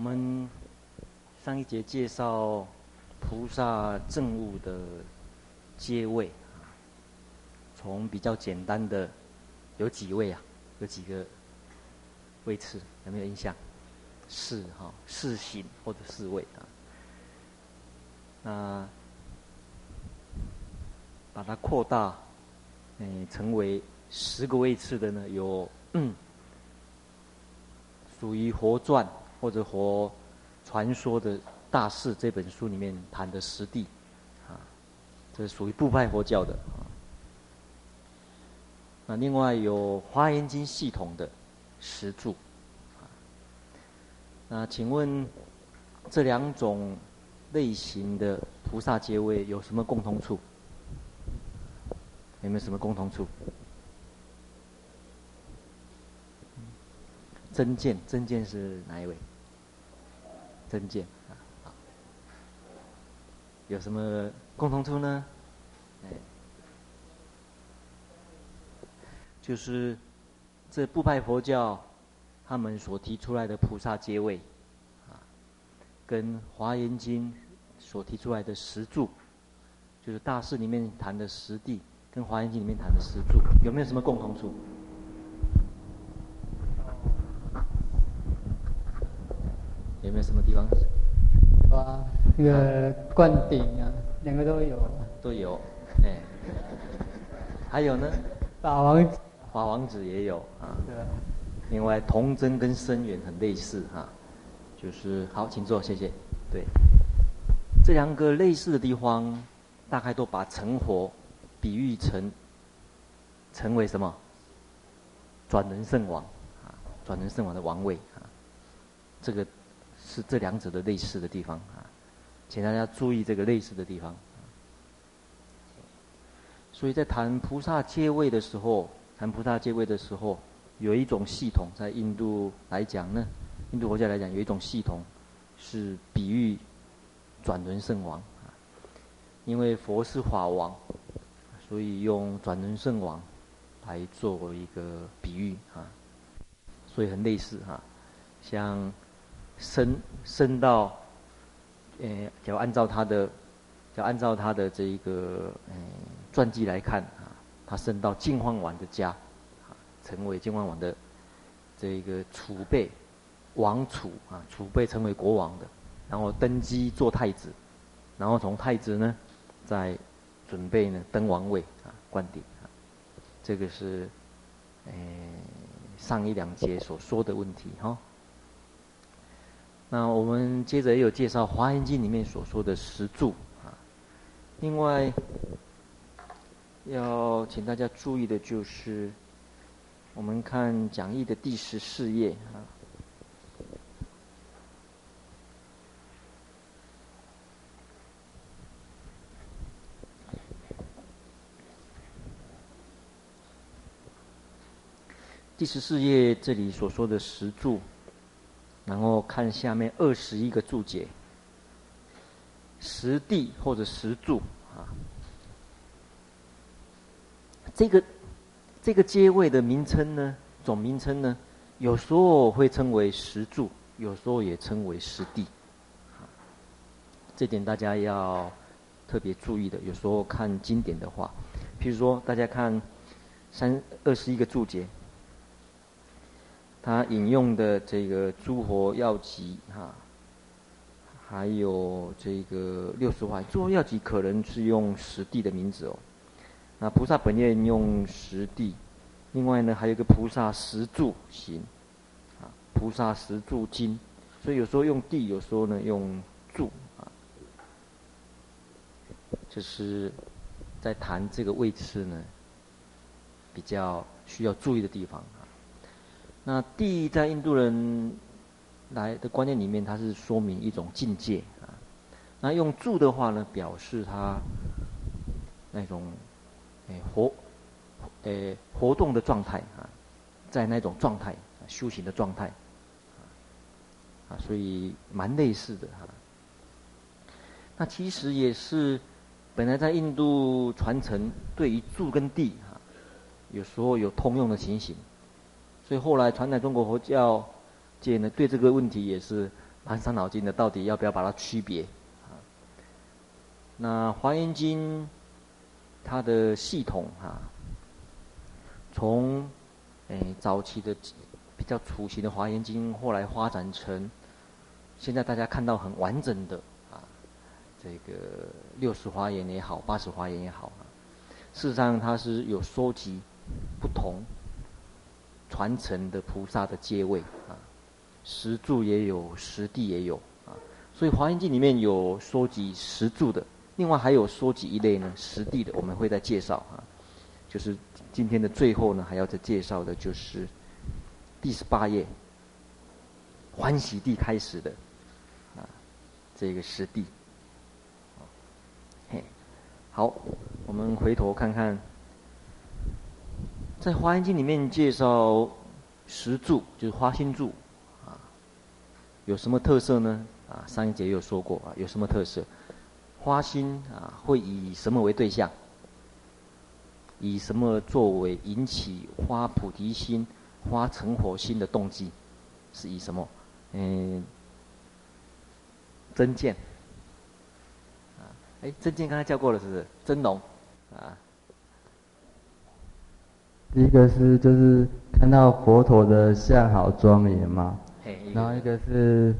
我们上一节介绍菩萨正悟的阶位，从比较简单的有几位啊？有几个位次？有没有印象？四哈，四行或者四位啊？那把它扩大，嗯，成为十个位次的呢？有嗯，属于佛传。或者佛传说的大士这本书里面谈的实地，啊，这属于部派佛教的啊。那另外有华严经系统的石柱，啊，那请问这两种类型的菩萨阶位有什么共同处？有没有什么共同处？真见，真见是哪一位？真见啊，好，有什么共同处呢？哎，就是这部派佛教他们所提出来的菩萨阶位，啊，跟华严经所提出来的十住，就是大士里面谈的十地，跟华严经里面谈的十住，有没有什么共同处？有没有什么地方？有啊，那个灌顶啊，两个都有。都有，哎。还有呢？法王子。法王子也有啊。对。另外，童真跟深远很类似哈，就是好，请坐，谢谢。对，这两个类似的地方，大概都把成佛比喻成成为什么？转轮圣王啊，转轮圣王的王位啊，这个。是这两者的类似的地方啊，请大家注意这个类似的地方。所以在谈菩萨阶位的时候，谈菩萨阶位的时候，有一种系统，在印度来讲呢，印度国家来讲，有一种系统是比喻转轮圣王啊，因为佛是法王，所以用转轮圣王来作为一个比喻啊，所以很类似哈，像。升升到，呃，要按照他的，要按照他的这一个嗯传记来看啊，他升到净饭王的家，成为净饭王的这一个储备王储啊，储备成为国王的，然后登基做太子，然后从太子呢，再准备呢登王位啊，灌顶啊，这个是，呃，上一两节所说的问题哈。那我们接着也有介绍《华严经》里面所说的十住啊。另外，要请大家注意的就是，我们看讲义的第十四页啊。第十四页这里所说的十住。然后看下面二十一个注解，十地或者十柱啊，这个这个阶位的名称呢，总名称呢，有时候会称为十柱，有时候也称为十地，啊，这点大家要特别注意的。有时候看经典的话，譬如说大家看三二十一个注解。他引用的这个诸佛要集哈，还有这个六十万，诸佛要集可能是用十地的名字哦。那菩萨本愿用十地，另外呢还有一个菩萨十住行，啊，菩萨十住经，所以有时候用地，有时候呢用住啊。这是在谈这个位置呢，比较需要注意的地方。那地在印度人来的观念里面，它是说明一种境界啊。那用住的话呢，表示它那种诶活诶活动的状态啊，在那种状态修行的状态啊，所以蛮类似的哈。那其实也是本来在印度传承对于住跟地啊，有时候有通用的情形。所以后来传来中国佛教界呢，对这个问题也是蛮伤脑筋的，到底要不要把它区别？啊，那《华严经》它的系统啊，从哎早期的比较雏形的《华严经》，后来发展成现在大家看到很完整的啊，这个六十华严也好，八十华严也好啊，事实上它是有收集不同传承的菩萨的阶位啊。石柱也有，实地也有啊，所以《华严经》里面有收集石柱的，另外还有收集一类呢实地的，我们会再介绍啊。就是今天的最后呢，还要再介绍的就是第十八页欢喜地开始的啊，这个实地。嘿，好，我们回头看看，在《华严经》里面介绍实住，就是花心住。有什么特色呢？啊，上一节也有说过啊，有什么特色？花心啊，会以什么为对象？以什么作为引起花菩提心、花成佛心的动机？是以什么？嗯，真见。啊，哎，真见刚才叫过了，是不是？真龙。啊，一个是就是看到佛陀的相好庄严嘛。然后一个是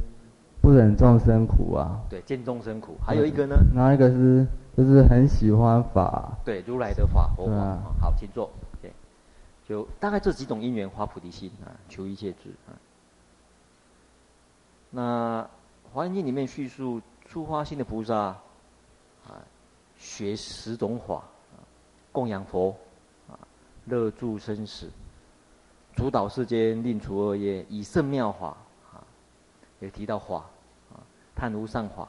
不忍众生苦啊，对，见众生苦。还有一个呢？然后一个是就是很喜欢法，对，如来的法，佛法。啊、好，请坐。对，就大概这几种因缘发菩提心啊，求一切智啊。那《华严经》里面叙述出发心的菩萨啊，学十种法啊，供养佛啊，乐住生死。主导世间，令除恶业，以圣妙法啊，也提到法啊，叹无上法，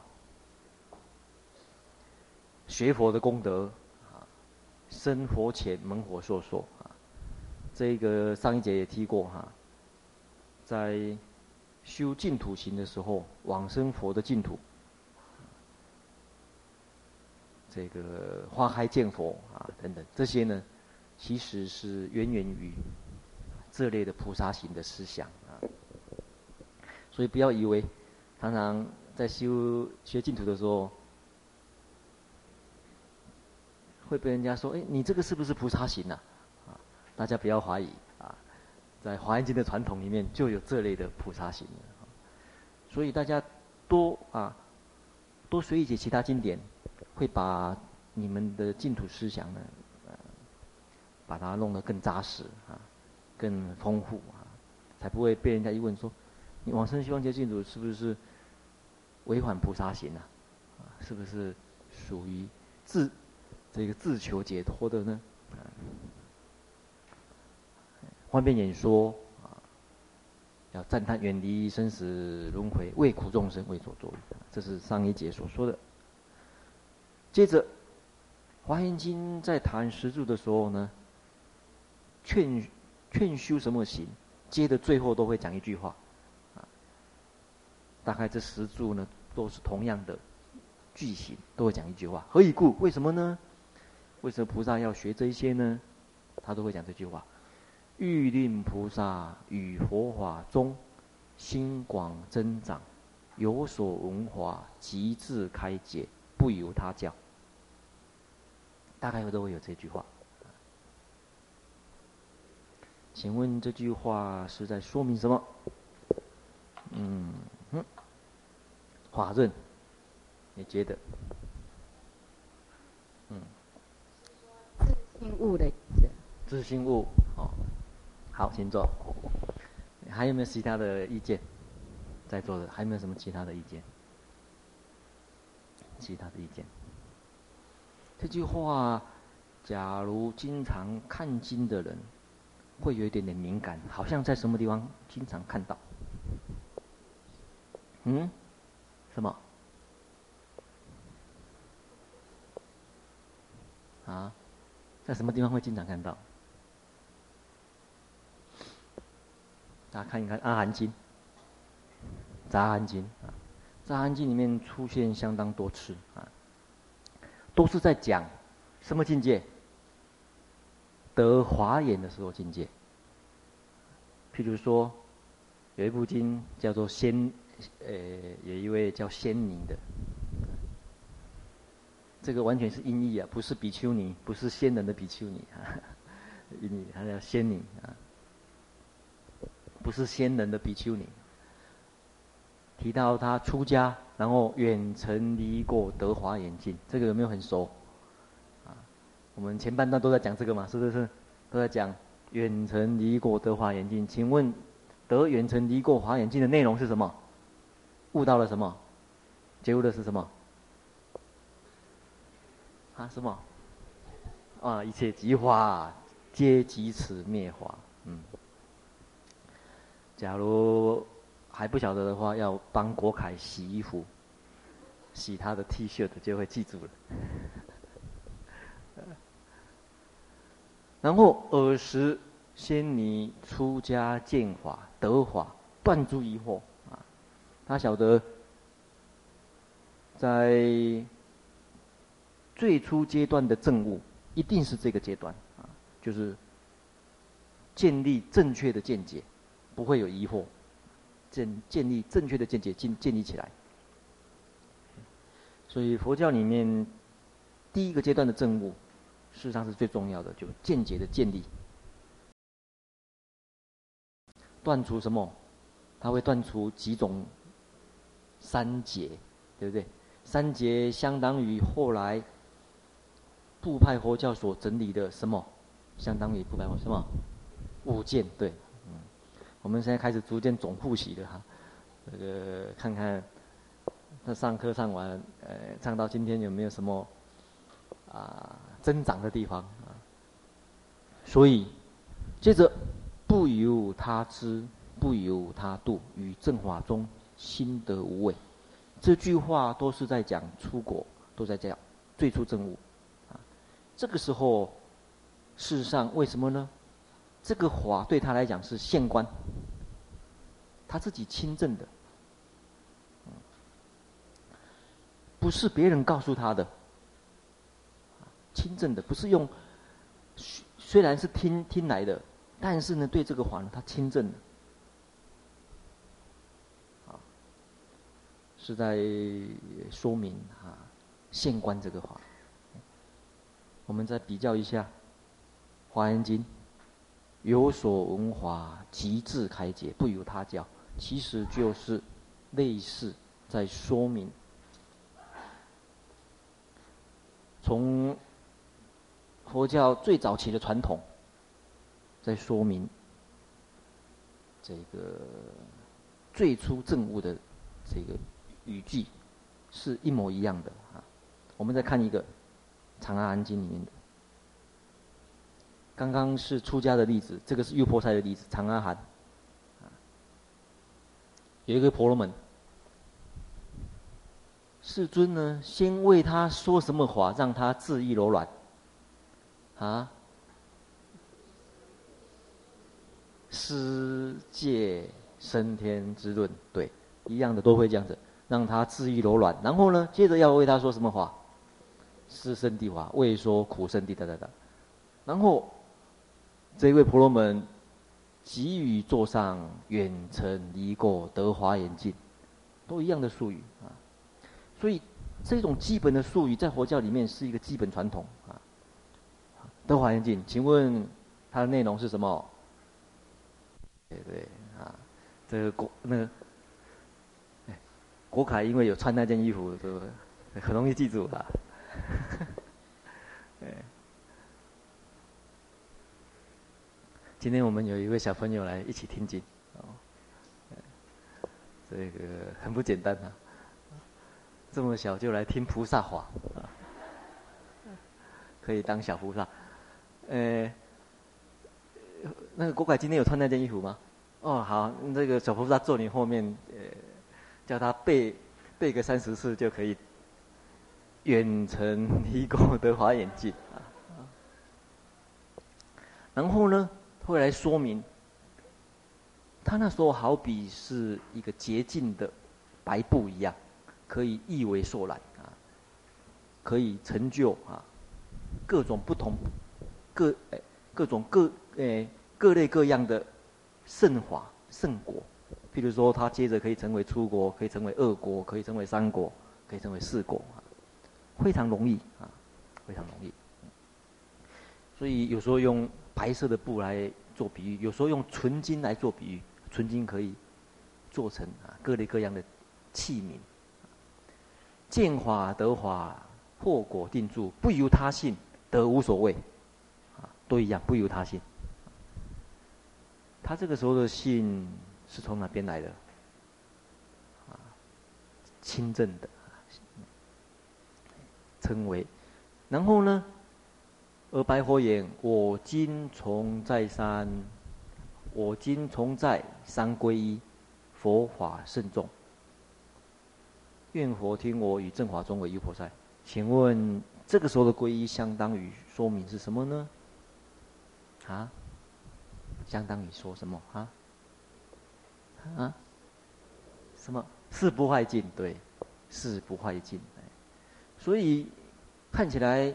学佛的功德啊，生佛前猛火烁烁啊，这个上一节也提过哈、在修净土行的时候，往生佛的净土，这个花开见佛啊等等，这些呢，其实是源源于。这类的菩萨行的思想啊，所以不要以为常常在修学净土的时候，会被人家说：“哎，你这个是不是菩萨行啊？”啊，大家不要怀疑啊，在华严经的传统里面就有这类的菩萨行，所以大家多啊多学一些其他经典，会把你们的净土思想呢，把它弄得更扎实啊。更丰富啊，才不会被人家一问说，你往生西方极乐净土是不是违反菩萨行啊？是不是属于自这个自求解脱的呢？啊，方便演说啊，要赞叹远离生死轮回，为苦众生为所作，这是上一节所说的。接着，《华严经》在谈十住的时候呢，劝。劝修什么行？接着最后都会讲一句话，啊，大概这十住呢都是同样的句型，都会讲一句话。何以故？为什么呢？为什么菩萨要学这些呢？他都会讲这句话：欲令菩萨于佛法中心广增长，有所闻法，即自开解，不由他教。大概都会有这句话。请问这句话是在说明什么？嗯哼，华润，你觉得？嗯，自性悟的意思。自性悟，哦，好，请坐。还有没有其他的意见？在座的还有没有什么其他的意见？其他的意见？这句话，假如经常看经的人。会有一点点敏感，好像在什么地方经常看到。嗯？什么？啊？在什么地方会经常看到？大家看一看《阿含经》《杂含经》啊，《杂含经》里面出现相当多次啊，都是在讲什么境界？得华严的时候境界，譬如说，有一部经叫做《仙呃，有一位叫仙尼的，这个完全是音译啊，不是比丘尼，不是仙人的比丘尼啊，音译他叫仙尼啊，不是仙人的比丘尼。提到他出家，然后远程离过德华严境，这个有没有很熟？我们前半段都在讲这个嘛，是不是？都在讲远程离过得华严境。请问得远程离过华严境的内容是什么？悟到了什么？觉悟的是什么？啊，什么？啊，一切即化，皆即此灭华。嗯，假如。还不晓得的话，要帮国凯洗衣服，洗他的 T 恤的就会记住了。然后尔时仙尼出家见法得法断诸疑惑啊，他晓得在最初阶段的证悟一定是这个阶段啊，就是建立正确的见解，不会有疑惑。建建立正确的见解，建建立起来。所以佛教里面第一个阶段的证悟，事实上是最重要的，就见解的建立。断除什么？它会断除几种三结，对不对？三结相当于后来部派佛教所整理的什么？相当于部派佛什么？五见，对。嗯我们现在开始逐渐总复习的哈，这个看看他上课上完，呃，上到今天有没有什么啊增长的地方啊？所以接着不由他知，不由他度，于正法中心得无畏。这句话都是在讲出国，都在讲最初证悟啊。这个时候，事实上为什么呢？这个法对他来讲是现观，他自己亲证的，不是别人告诉他的，亲证的，不是用，虽虽然是听听来的，但是呢，对这个法呢，他亲证的，啊，是在说明啊县官这个法。我们再比较一下《华严经》。有所闻华，极致开解，不由他教。其实就是类似在说明，从佛教最早期的传统，在说明这个最初证悟的这个语句，是一模一样的啊。我们再看一个《长阿含经》里面的。刚刚是出家的例子，这个是玉婆塞的例子。长阿含，有一个婆罗门，世尊呢，先为他说什么话，让他自意柔软，啊？施戒升天之论，对，一样的都会这样子，让他自意柔软。然后呢，接着要为他说什么话？施生地话，为说苦生地，哒哒哒。然后。这一位婆罗门，急于坐上远程离过得华眼镜，都一样的术语啊。所以这种基本的术语在佛教里面是一个基本传统啊。得华严境，请问它的内容是什么？对对啊，这个国那个，哎，国凯因为有穿那件衣服，对不对？很容易记住啊。今天我们有一位小朋友来一起听经，哦，这个很不简单啊，这么小就来听菩萨话，啊，可以当小菩萨。呃，那个国凯今天有穿那件衣服吗？哦，好，那个小菩萨坐你后面，呃，叫他背背个三十次就可以远程离过德华眼镜啊。然后呢？会来说明，他那时候好比是一个洁净的白布一样，可以易为受染啊，可以成就啊各种不同各哎各种各诶各类各样的圣法圣果譬如说，他接着可以成为初国，可以成为二国，可以成为三国，可以成为四国，非常容易啊，非常容易。所以有时候用白色的布来做比喻，有时候用纯金来做比喻，纯金可以做成啊各类各样的器皿。见法得法，破果定住，不由他性，得无所谓，都一样，不由他心。他这个时候的信是从哪边来的？啊，清正的，称为。然后呢，而白佛言：“我今从在三，我今从在三归依，佛法甚重。”愿佛听我与正法中为一菩萨。请问这个时候的皈依相当于说明是什么呢？啊？相当于说什么？啊？啊？什么？是不坏尽？对，是不坏尽。所以看起来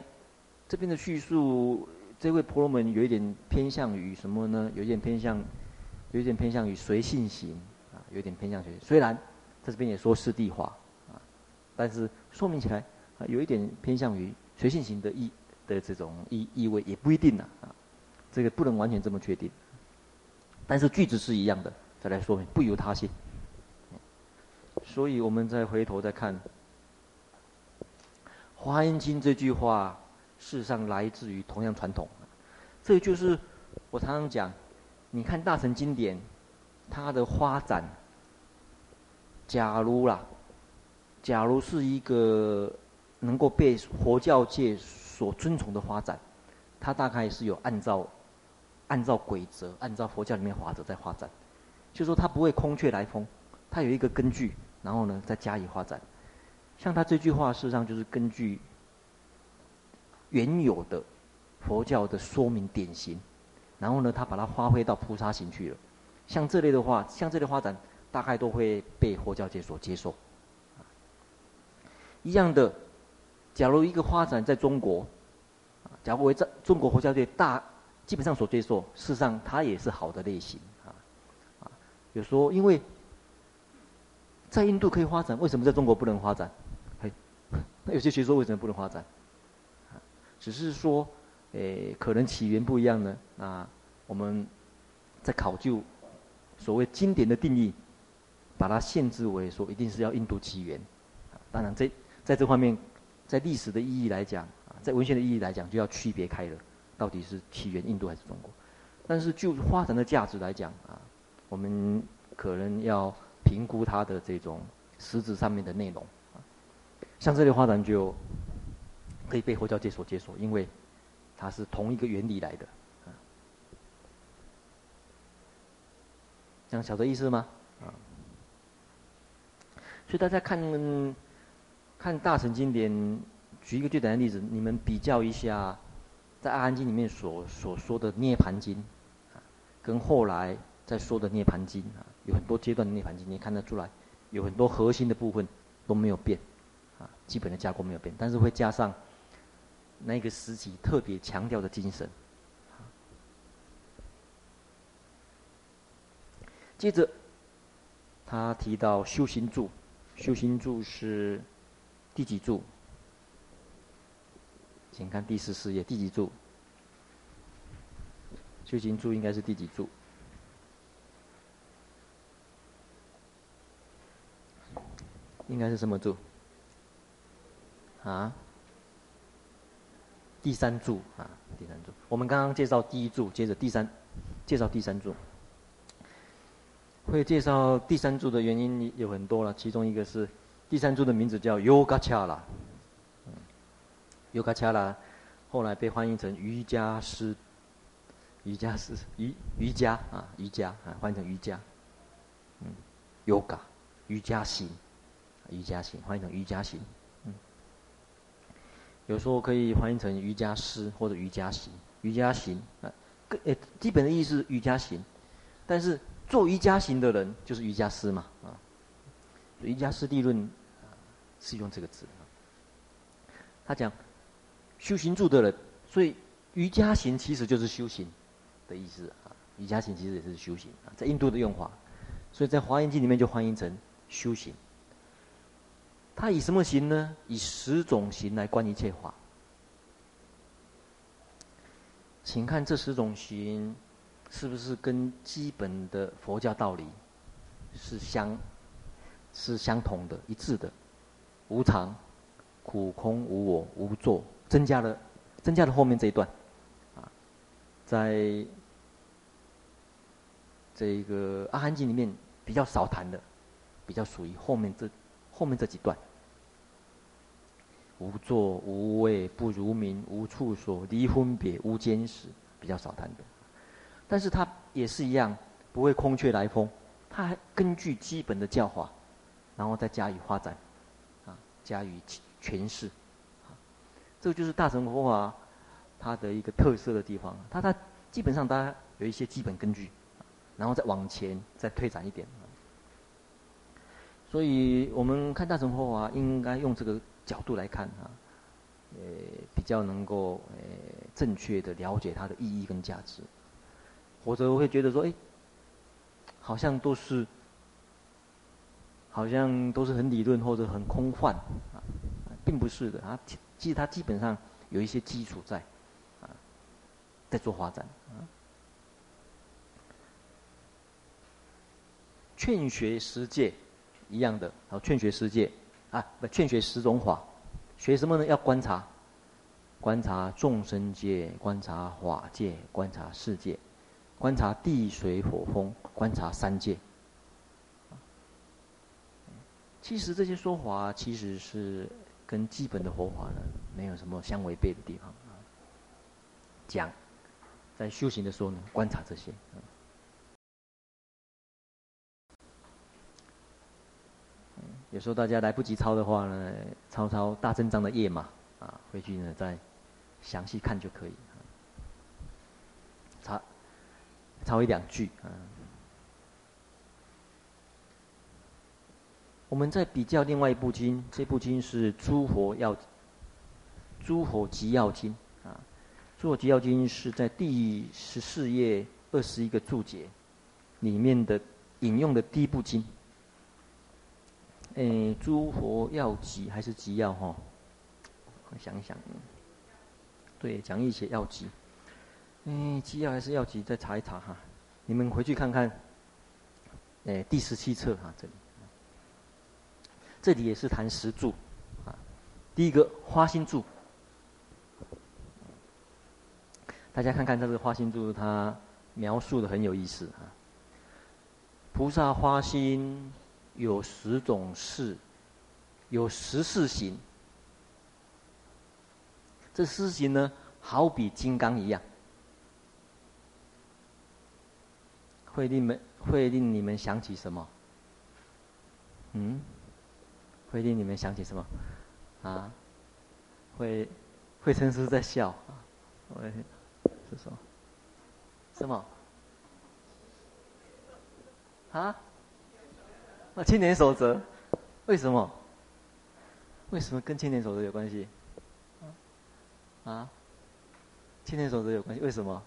这边的叙述，这位婆罗门有一点偏向于什么呢？有一点偏向，有一点偏向于随性行啊，有点偏向于虽然在这边也说四谛法。但是说明起来啊，有一点偏向于随性行的意的这种意意味，也不一定呢啊，这个不能完全这么确定。但是句子是一样的，再来说明不由他性。所以我们再回头再看《华严经》这句话，事实上来自于同样传统。这就是我常常讲，你看大乘经典，它的发展，假如啦。假如是一个能够被佛教界所尊崇的发展，它大概是有按照按照规则，按照佛教里面法则在发展，就说它不会空穴来风，它有一个根据，然后呢再加以发展。像他这句话，事实上就是根据原有的佛教的说明典型，然后呢他把它发挥到菩萨行去了。像这类的话，像这类发展，大概都会被佛教界所接受。一样的，假如一个发展在中国，假如为在中国佛教界大基本上所接受，事实上它也是好的类型，啊，啊，有说因为在印度可以发展，为什么在中国不能发展？嘿，那 有些学说为什么不能发展？啊，只是说，诶，可能起源不一样呢。那我们在考究所谓经典的定义，把它限制为说一定是要印度起源，啊，当然这。在这方面，在历史的意义来讲，啊，在文学的意义来讲，就要区别开了，到底是起源印度还是中国？但是就发展的价值来讲，啊，我们可能要评估它的这种实质上面的内容。像这类花展就可以被佛教界所接受，因为它是同一个原理来的。这样晓得意思吗？啊，所以大家看。看大乘经典，举一个最简单的例子，你们比较一下，在《阿含经》里面所所说的《涅槃经》，跟后来在说的《涅槃经》啊，有很多阶段的《涅槃经》，你看得出来，有很多核心的部分都没有变，啊，基本的架构没有变，但是会加上那个时期特别强调的精神。接着，他提到修行住，修行住是。第几柱？请看第十四页，第几柱？修行柱应该是第几柱？应该是什么柱？啊？第三柱啊，第三柱。我们刚刚介绍第一柱，接着第三，介绍第三柱。会介绍第三柱的原因有很多了，其中一个是。第三柱的名字叫 Yogacara，，Yogacara，后来被翻译成瑜伽师，瑜伽师，瑜瑜伽啊，瑜伽啊，翻译成瑜伽，嗯，Yoga，瑜伽行，瑜伽行，翻译成瑜伽行，嗯，有时候可以翻译成瑜伽师或者瑜伽行，瑜伽行啊，个呃，基本的意思是瑜伽行，但是做瑜伽行的人就是瑜伽师嘛，啊。瑜伽师地论是用这个字，他讲修行住的人，所以瑜伽行其实就是修行的意思啊。瑜伽行其实也是修行啊，在印度的用法，所以在《华严经》里面就翻译成修行。他以什么行呢？以十种行来观一切法。请看这十种行，是不是跟基本的佛教道理是相是相同的、一致的？无常、苦、空、无我、无作，增加了增加了后面这一段，啊，在这个《阿含经》里面比较少谈的，比较属于后面这后面这几段。无作无畏不如名无处所离分别无间时，比较少谈的，但是它也是一样，不会空穴来风，它还根据基本的教法，然后再加以发展，啊，加以诠释，这个就是大乘佛法它的一个特色的地方。它它基本上大家有一些基本根据，然后再往前再推展一点。所以我们看大乘佛法应该用这个。角度来看啊，呃，比较能够呃正确的了解它的意义跟价值，或者我会觉得说，哎，好像都是，好像都是很理论或者很空幻啊，并不是的啊，其实它基本上有一些基础在，啊，在做发展啊，劝学十戒一样的，好，劝学十戒。啊，不，劝学十种法，学什么呢？要观察，观察众生界，观察法界，观察世界，观察地水火风，观察三界。其实这些说法其实是跟基本的佛法呢，没有什么相违背的地方。讲，在修行的时候呢，观察这些。有时候大家来不及抄的话呢，抄抄大正章的页码啊，回去呢再详细看就可以。抄抄一两句啊。我们再比较另外一部经，这部经是《诸佛要诸佛集要经》啊，《诸佛集要经》是在第十四页二十一个注解里面的引用的第一部经。诶，诸佛要集还是集要哈？我想一想，对，讲义写要集。诶，集要还是要集？再查一查哈。你们回去看看。诶，第十七册哈，这里，这里也是谈十住啊。第一个花心住，大家看看这个花心住，它描述的很有意思啊。菩萨花心。有十种事，有十事行。这四行呢，好比金刚一样，会令们会令你们想起什么？嗯？会令你们想起什么？啊？会会成师在笑啊？会是什么？什么？啊？那青年守则，为什么？为什么跟青年守则有关系？啊？青年守则有关系？为什么？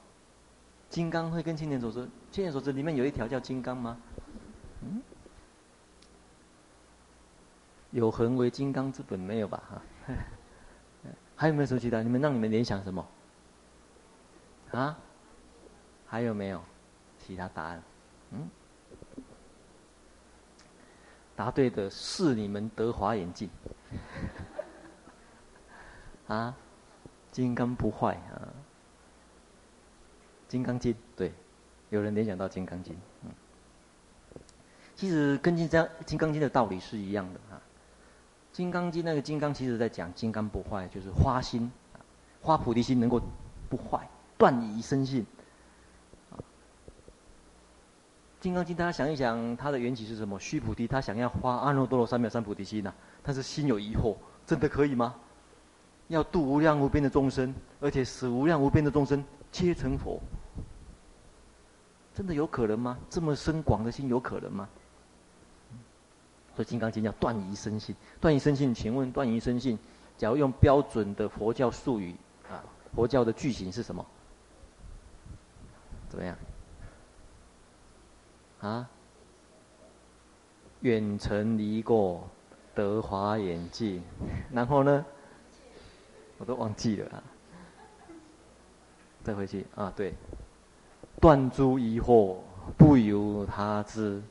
金刚会跟青年守则？青年守则里面有一条叫金刚吗？嗯？有恒为金刚之本没有吧？哈？还有没有什么其他？你们让你们联想什么？啊？还有没有其他答案？嗯？答对的是你们德华眼镜，啊，金刚不坏啊，金刚经对，有人联想到金刚经，嗯，其实跟金刚金刚经的道理是一样的啊，金刚经那个金刚其实在讲金刚不坏，就是花心，花菩提心能够不坏，断疑生信。《金刚经》，大家想一想，它的缘起是什么？须菩提他想要发阿耨多罗三藐三菩提心呐、但是心有疑惑，真的可以吗？要度无量无边的众生，而且使无量无边的众生皆成佛，真的有可能吗？这么深广的心有可能吗？所以《金刚经》叫断疑生信，断疑生信，请问断疑生信，假如用标准的佛教术语啊，佛教的句型是什么？怎么样？啊，远尘离过，德华严净。然后呢，我都忘记了啊。再回去啊，对，断诸疑惑，不由他知，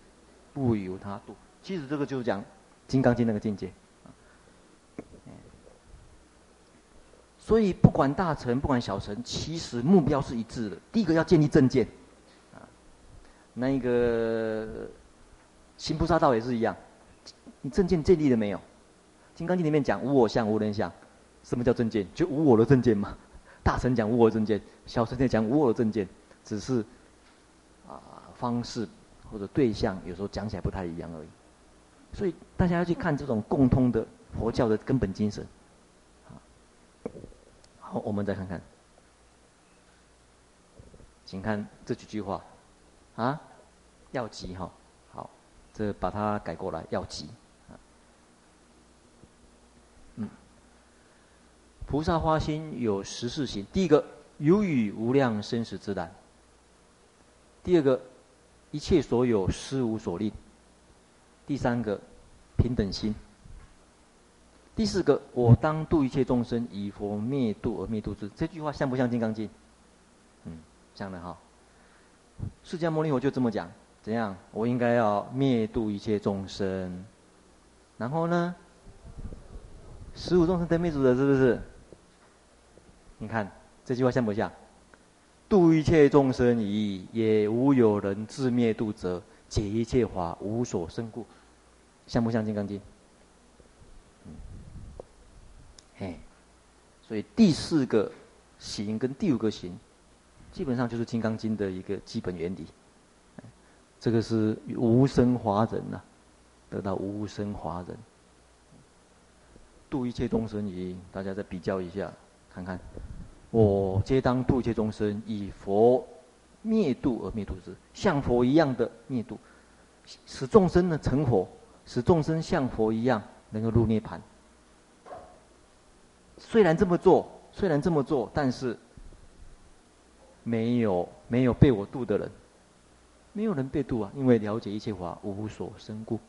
不由他度。其实这个就是讲《金刚经》那个境界。所以不管大乘，不管小乘，其实目标是一致的。第一个要建立正见，啊，那个行菩萨道也是一样，你正见建立了没有？《金刚经》里面讲无我相、无人相，什么叫正见？就无我的正见嘛。大乘讲无我正见，小乘在讲无我的正见，只是啊方式或者对象有时候讲起来不太一样而已。所以大家要去看这种共通的佛教的根本精神。好，我们再看看，请看这几句话，啊，要急哈，好，这把它改过来，要急，嗯，菩萨发心有十四行，第一个有与无量生死之难，第二个一切所有施无所令，第三个平等心。第四个，我当度一切众生，以佛灭度而灭度之。这句话像不像《金刚经》？嗯，像的哈。释迦牟尼佛就这么讲，怎样？我应该要灭度一切众生，然后呢，十五众生得灭度的，是不是？你看这句话像不像？度一切众生已，也无有人自灭度者，解一切法无所生故，像不像《金刚经》？哎，所以第四个行跟第五个行，基本上就是《金刚经》的一个基本原理。这个是无生华人呐、得到无生华人，度一切众生已，大家再比较一下，看看，我皆当度一切众生，以佛灭度而灭度之，像佛一样的灭度，使众生呢成佛，使众生像佛一样能够入涅槃。虽然这么做，虽然这么做，但是没有没有被我度的人，没有人被度啊，因为了解一切法无所生故。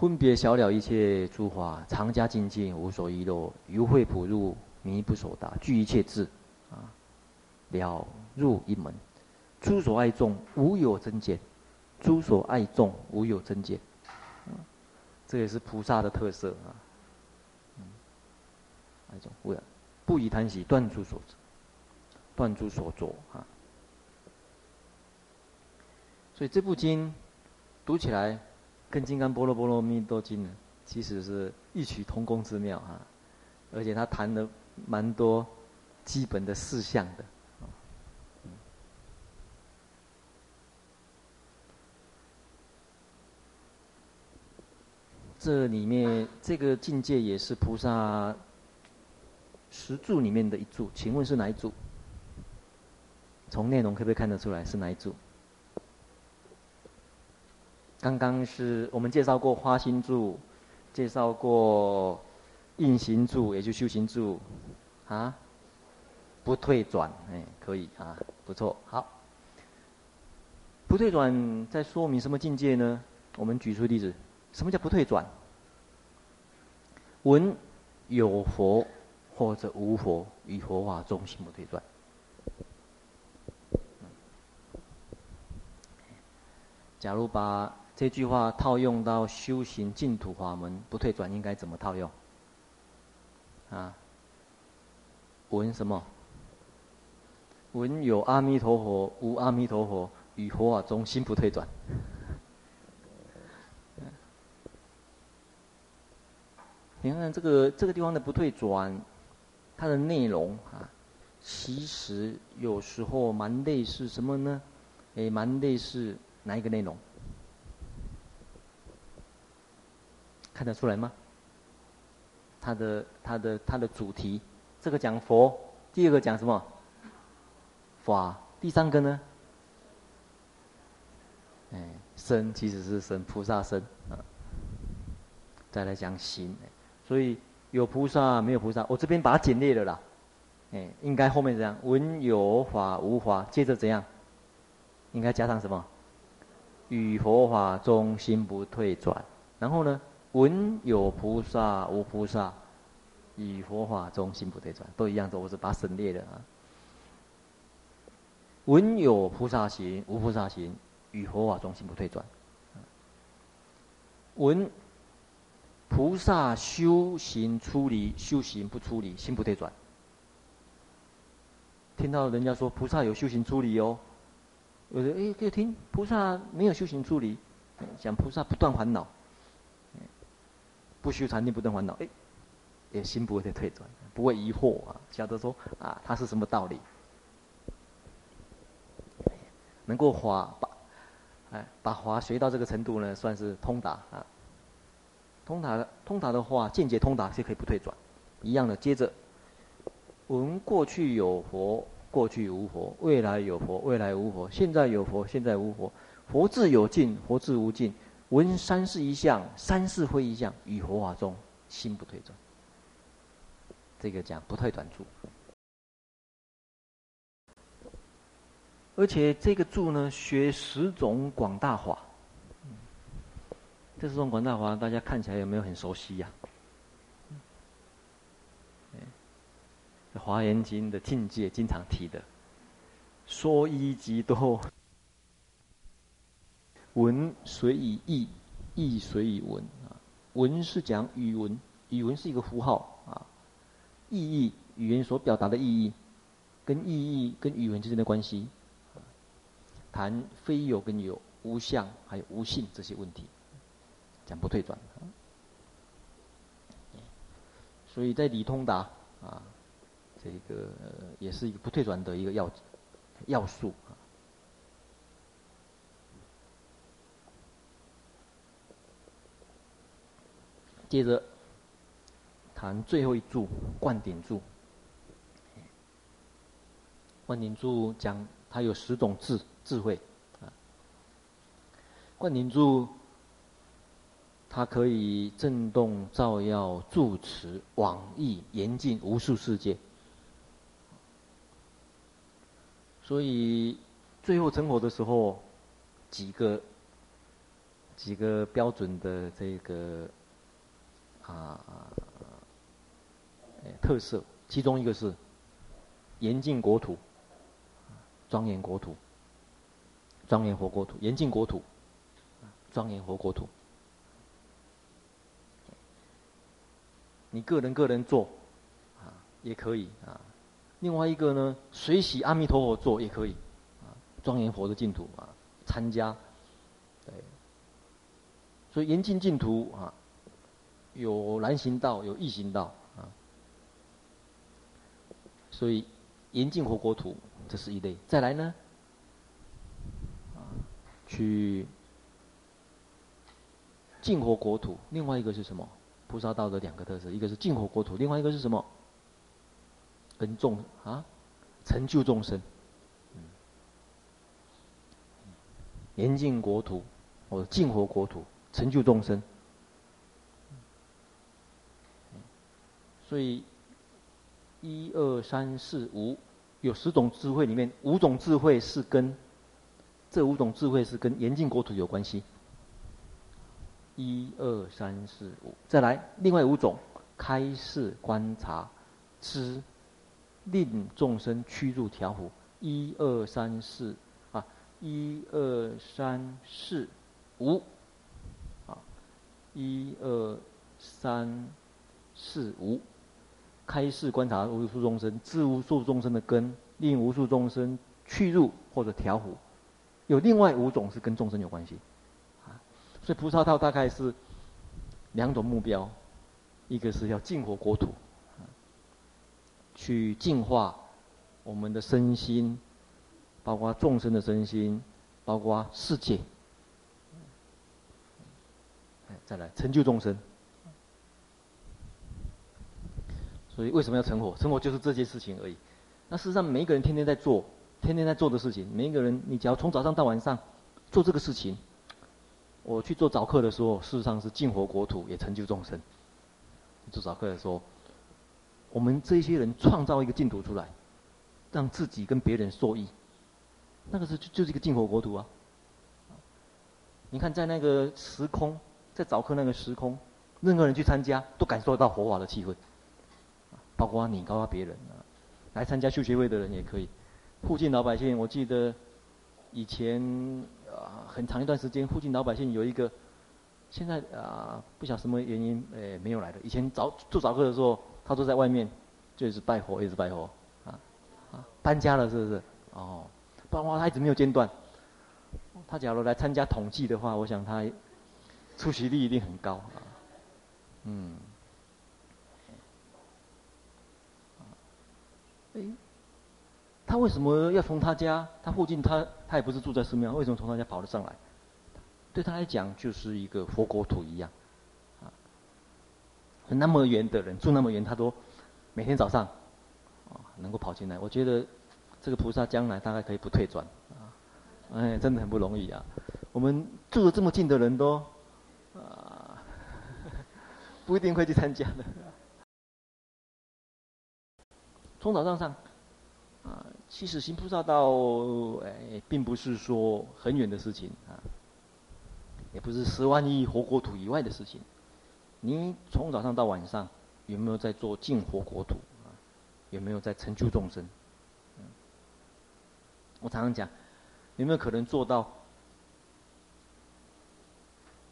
分别小了一切诸法，常加精进，无所遗漏，如慧普入，迷不所达，具一切智，啊，了入一门，诸所爱众无有增减，诸所爱众无有增减。这也是菩萨的特色啊，嗯，那种不不以贪喜断诸所断诸所作啊。所以这部经读起来跟《金刚波罗波罗蜜多经》呢，其实是异曲同工之妙啊，而且他谈了蛮多基本的事项的。这里面这个境界也是菩萨十柱里面的一柱，请问是哪一柱？从内容可不可以看得出来是哪一柱？刚刚是我们介绍过花心柱，介绍过应行柱，也就修行柱，啊，不退转，哎，可以啊，不错，好。不退转在说明什么境界呢？我们举出例子。什么叫不退转？闻有佛或者无佛，于佛法中心不退转。假如把这句话套用到修行净土法门，不退转应该怎么套用？啊？闻什么？闻有阿弥陀佛，无阿弥陀佛，于佛法中心不退转。你看这个这个地方的不退转，它的内容啊，其实有时候蛮类似什么呢？诶，蛮类似哪一个内容？看得出来吗？它的它的它的主题，这个讲佛，第二个讲什么？法，第三个呢？哎，身其实是身，菩萨身啊。再来讲行。所以有菩萨没有菩萨，我这边把它简略了啦。哎，应该后面这样：闻有法无法，接着怎样？应该加上什么？与佛法中心不退转。然后呢，闻有菩萨无菩萨，与佛法中心不退转，都一样的，我是把省略了啊。闻有菩萨行，无菩萨行，与佛法中心不退转。闻菩萨修行出离，修行不出离，心不退转。听到人家说菩萨有修行出离哦，有的哎，可以听菩萨没有修行出离，讲菩萨不断烦恼，不修禅定不断烦恼，哎，也心不会再退转，不会疑惑啊，晓得说啊，他是什么道理？能够华把，哎，把华学到这个程度呢，算是通达啊。通达的通达的话，间接通达是可以不退转，一样的。接着，我们过去有佛，过去无佛；未来有佛，未来无佛；现在有佛，现在无佛。佛智有尽，佛智无尽。闻三世一相，三世非一相，与佛法中心不退转。这个讲不退转住。而且这个住呢，学十种广大法。这十种广大法，大家看起来有没有很熟悉呀、《华严经》的境界经常提的，说一即多，文随以意，义随以文啊。文是讲语文，语文是一个符号啊。意义，语言所表达的意义，跟意义跟语文之间的关系。谈非有跟有、无相还有无性这些问题，讲不退转。所以在理通达啊，这个也是一个不退转的一个要要素啊。接着谈最后一柱灌顶柱，灌顶柱讲它有十种智。智慧啊，灌顶柱，它可以震动、照耀、住持、网易、严禁无数世界。所以最后成佛的时候，几个几个标准的这个啊特色，其中一个是严禁国土，庄严国土。庄严佛国土，严禁国土，庄严佛国土。你个人个人做，啊，也可以啊。另外一个呢，随喜阿弥陀佛做也可以，啊，庄严佛的净土啊，参加。对。所以严禁净土啊，有难行道，有易行道啊。所以严禁佛国土，这是一类。再来呢？啊去净佛国土，另外一个是什么？菩萨道的两个特色，一个是净佛国土，另外一个是什么？跟众啊，成就众生。严净国土，或净佛国土，成就众生。所以一二三四五，有十种智慧里面，五种智慧是跟。这五种智慧是跟严禁国土有关系。一二三四五，再来另外五种，开示观察，知令众生趋入调伏。一二三四啊，一二三四五，啊，一二三四五，开示观察无数众生，知无数众生的根，令无数众生趋入或者调伏。有另外五种是跟众生有关系，所以菩萨道大概是两种目标，一个是要净佛国土，去净化我们的身心，包括众生的身心，包括世界，再来成就众生。所以为什么要成佛？成佛就是这些事情而已。那事实上，每一个人天天在做。天天在做的事情，每一个人，你只要从早上到晚上做这个事情。我去做早课的时候，事实上是净佛国土，也成就众生。做早课的时候，我们这些人创造一个净土出来，让自己跟别人受益，那个是就就是一个净佛国土啊。你看在那个时空，在早课那个时空，任何人去参加都感受到火法的气氛，包括你，包括别人啊，来参加修学会的人也可以。附近老百姓，我记得以前啊很长一段时间，附近老百姓有一个，现在啊不晓得什么原因，诶没有来的。以前早做早课的时候，他都在外面，就一直拜佛，一直拜佛，啊啊搬家了是不是？哦，不然的话他一直没有间断。他假如来参加统计的话，我想他出席率一定很高啊。嗯。哎。他为什么要从他家？他附近他他也不是住在寺庙，为什么从他家跑了上来？对他来讲，就是一个佛国土一样，啊，那么远的人住那么远，他都每天早上啊能够跑进来。我觉得这个菩萨将来大概可以不退转啊，哎，真的很不容易啊。我们住的这么近的人都啊 不一定会去参加的，从早上上。啊，其实行菩萨道，哎，并不是说很远的事情啊，也不是十万亿佛国土以外的事情。你从早上到晚上，有没有在做净佛国土啊？有没有在成就众生？我常常讲，有没有可能做到，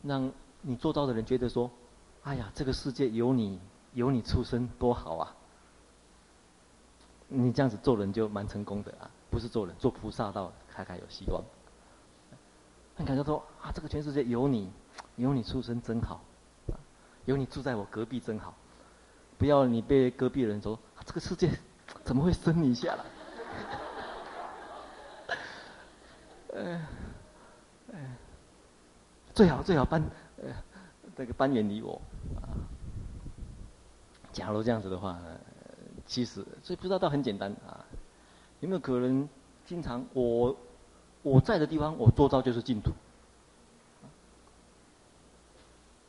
让你做到的人觉得说，哎呀，这个世界有你，有你出生多好啊！你这样子做人就蛮成功的啊，不是做人，做菩萨道还还有希望。你感觉说啊，这个全世界有你，有你出生真好，有你住在我隔壁真好，不要你被隔壁人说，啊，这个世界 怎么会生你下来？呃，呃，最好最好搬，呃，这个搬远离我啊。假如这样子的话呢。其实，所以不知道倒很简单啊，有没有可能经常我我在的地方，我坐到就是净土。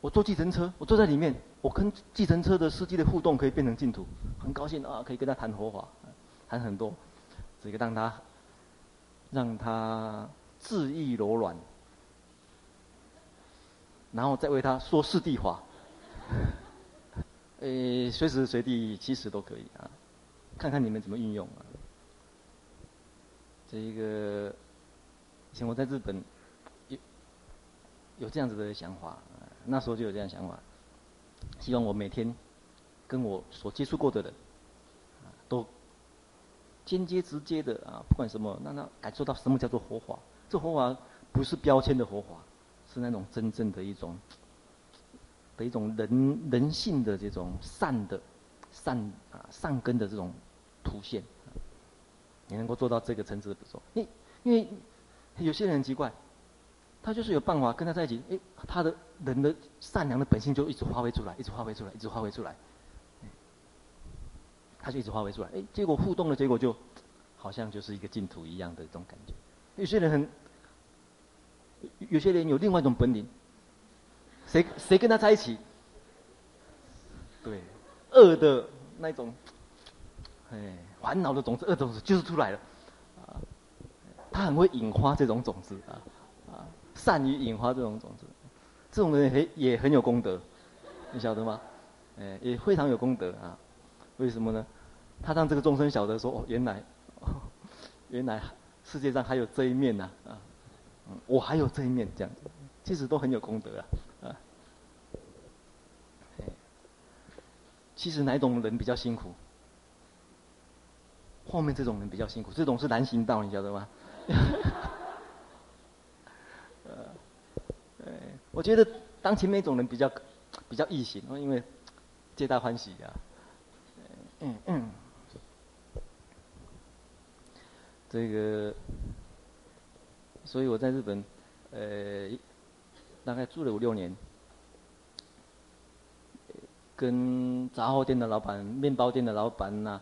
我坐计程车，我坐在里面，我跟计程车的司机的互动可以变成净土，很高兴啊，可以跟他谈佛法，谈很多，这个让他让他自意柔软，然后再为他说四谛法。诶，随时随地其实都可以啊，看看你们怎么运用啊。这一个，以前我在日本有有这样子的想法，那时候就有这样想法，希望我每天跟我所接触过的人，都间接直接的啊，不管什么，让他感受到什么叫做活法。这活法不是标签的活法，是那种真正的一种。的一种人人性的这种善的善啊善根的这种凸显，你能够做到这个层次的不错。因因为有些人很奇怪，他就是有办法跟他在一起，哎，他的人的善良的本性就一直发挥出来，一直发挥出来，一直发挥出来，他就一直发挥出来，哎，结果互动的结果就好像就是一个净土一样的这种感觉。有些人很，有些人有另外一种本领。谁谁跟他在一起？对，恶的那种，哎，烦恼的种子、恶种子就是出来了，啊，他很会引发这种种子啊，啊，善于引发这种种子，这种人也也很有功德，你晓得吗？哎，也非常有功德啊，为什么呢？他让这个众生晓得说，哦，原来，哦，原来世界上还有这一面呐，啊，嗯，我还有这一面，这样子，其实都很有功德啊。其实哪一种人比较辛苦？后面这种人比较辛苦，这种是难行道，你晓得吗？呃，我觉得当前面一种人比较比较易行，因为皆大欢喜呀。嗯嗯。这个，所以我在日本，呃，大概住了五六年。跟杂货店的老板、面包店的老板呐、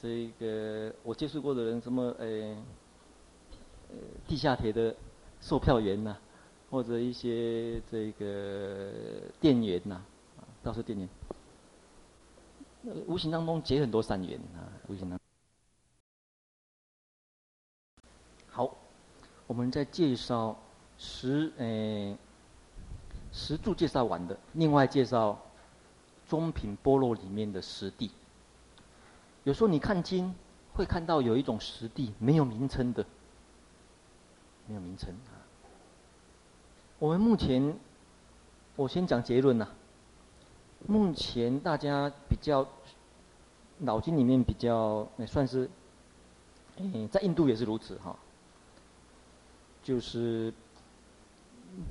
这个我接触过的人，什么呃，呃，地下铁的售票员呐、或者一些这个店员呐，啊，倒是店员，无形当中结很多善缘啊，无形当中。好，我们在介绍十诶十柱介绍完的，另外介绍中品菠萝里面的实地。有时候你看经会看到有一种实地没有名称的，没有名称啊。我们目前，我先讲结论呐。目前大家比较脑筋里面比较也算是，嗯，在印度也是如此哈。就是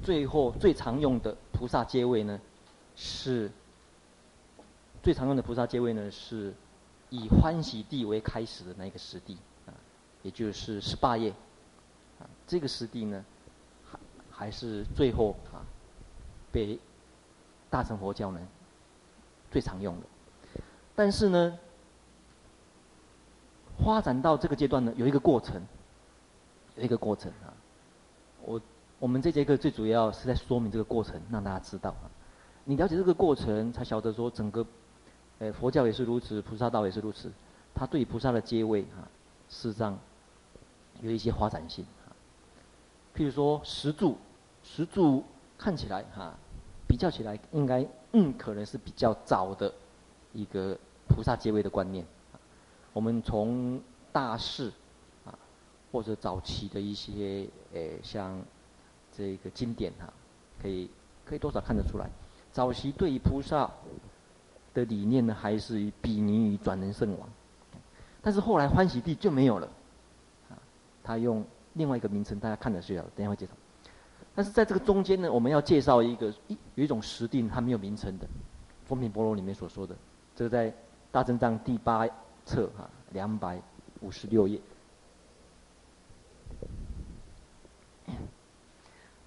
最后最常用的菩萨阶位呢，是最常用的菩萨阶位呢，是以欢喜地为开始的那个十地啊，也就是十八页啊，这个十地呢，还还是最后啊，被大乘佛教呢。最常用的，但是呢，发展到这个阶段呢，有一个过程，有一个过程啊。我我们这节课最主要是在说明这个过程，让大家知道啊。你了解这个过程，才晓得说整个，呃，佛教也是如此，菩萨道也是如此。他对菩萨的阶位啊，事实上有一些发展性啊。譬如说十住，十住看起来哈。比较起来，应该嗯，可能是比较早的一个菩萨阶位的观念。啊我们从大士啊，或者早期的一些诶，像这个经典哈，可以可以多少看得出来。早期对于菩萨的理念呢，还是比拟于转轮圣王，但是后来欢喜地就没有了，啊，他用另外一个名称，大家看得出来，等下会介绍。但是在这个中间呢，我们要介绍一个一有一种实定，它没有名称的，《风品波罗》里面所说的，这个在大正藏第八册哈两百五十六页，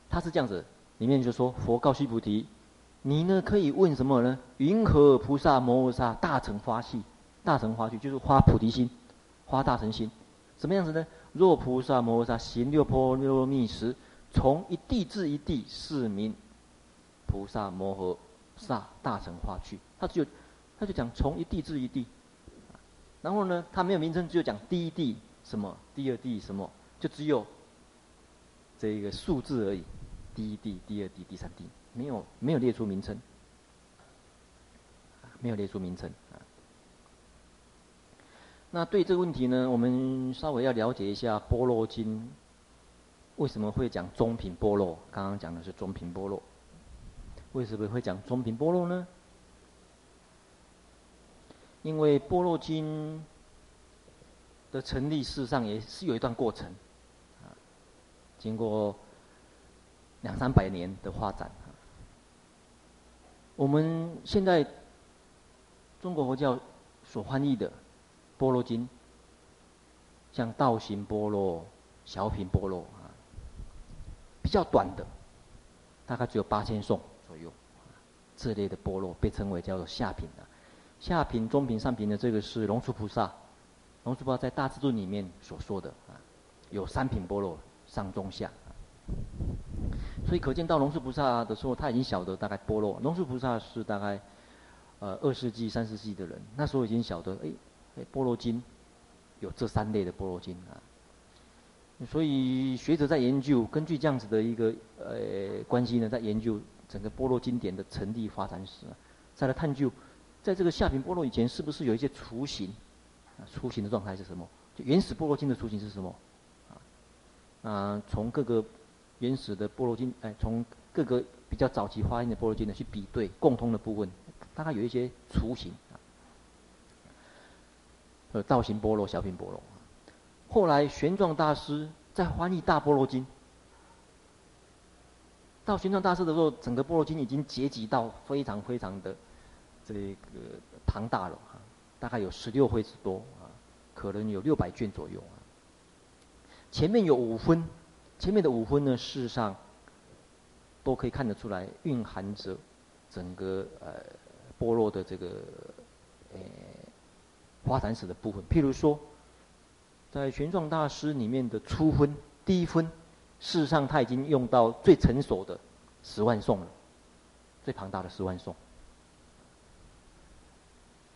他是这样子，里面就说佛告须菩提，你呢可以问什么呢？云何菩萨摩诃萨大乘发心？大乘发心就是发菩提心，发大乘心，什么样子呢？若菩萨摩诃萨行六波罗蜜时。从一地至一地，是名菩萨摩诃萨大乘发去。他就他就讲从一地至一地，然后呢，他没有名称，只有讲第一地什么，第二地什么，就只有这个数字而已。第一地、第二地、第三地，没有没有列出名称，没有列出名称啊。那对这个问题呢，我们稍微要了解一下《般若经》。为什么会讲中品般若？刚刚讲的是中品般若，为什么会讲中品般若呢？因为《般若经》的成立，事实上也是有一段过程，啊，经过两三百年的发展。我们现在中国佛教所翻译的《般若经》，像道行般若、小品般若。比较短的，大概只有八千颂左右，这类的般若被称为叫做下品的，下品、中品、上品的这个是龙树菩萨，龙树菩萨在大智度里面所说的啊，有三品般若，上中下，所以可见到龙树菩萨的时候，他已经晓得大概般若。龙树菩萨是大概呃二世纪、三世纪的人，那时候已经晓得哎哎般若经有这三类的般若经啊。所以学者在研究，根据这样子的一个呃关系呢，在研究整个般若经典的成立发展史，再来探究，在这个下品般若以前，是不是有一些雏形？啊，雏形的状态是什么？就原始般若经的雏形是什么？啊，啊，从各个原始的般若经，哎，从各个比较早期发音的般若经呢去比对共通的部分，大概有一些雏形啊，呃，道行般若、小品般若。后来玄奘大师在翻译大般若经，到玄奘大师的时候，整个般若经已经结集到非常非常的这个庞大了啊，大概有十六会之多啊，可能有六百卷左右啊。前面有五分，前面的五分呢，事实上都可以看得出来，蕴含着整个呃波若的这个呃发展史的部分，譬如说。在玄奘大师里面的初分第一分，事实上他已经用到最成熟的十万颂了，最庞大的十万颂。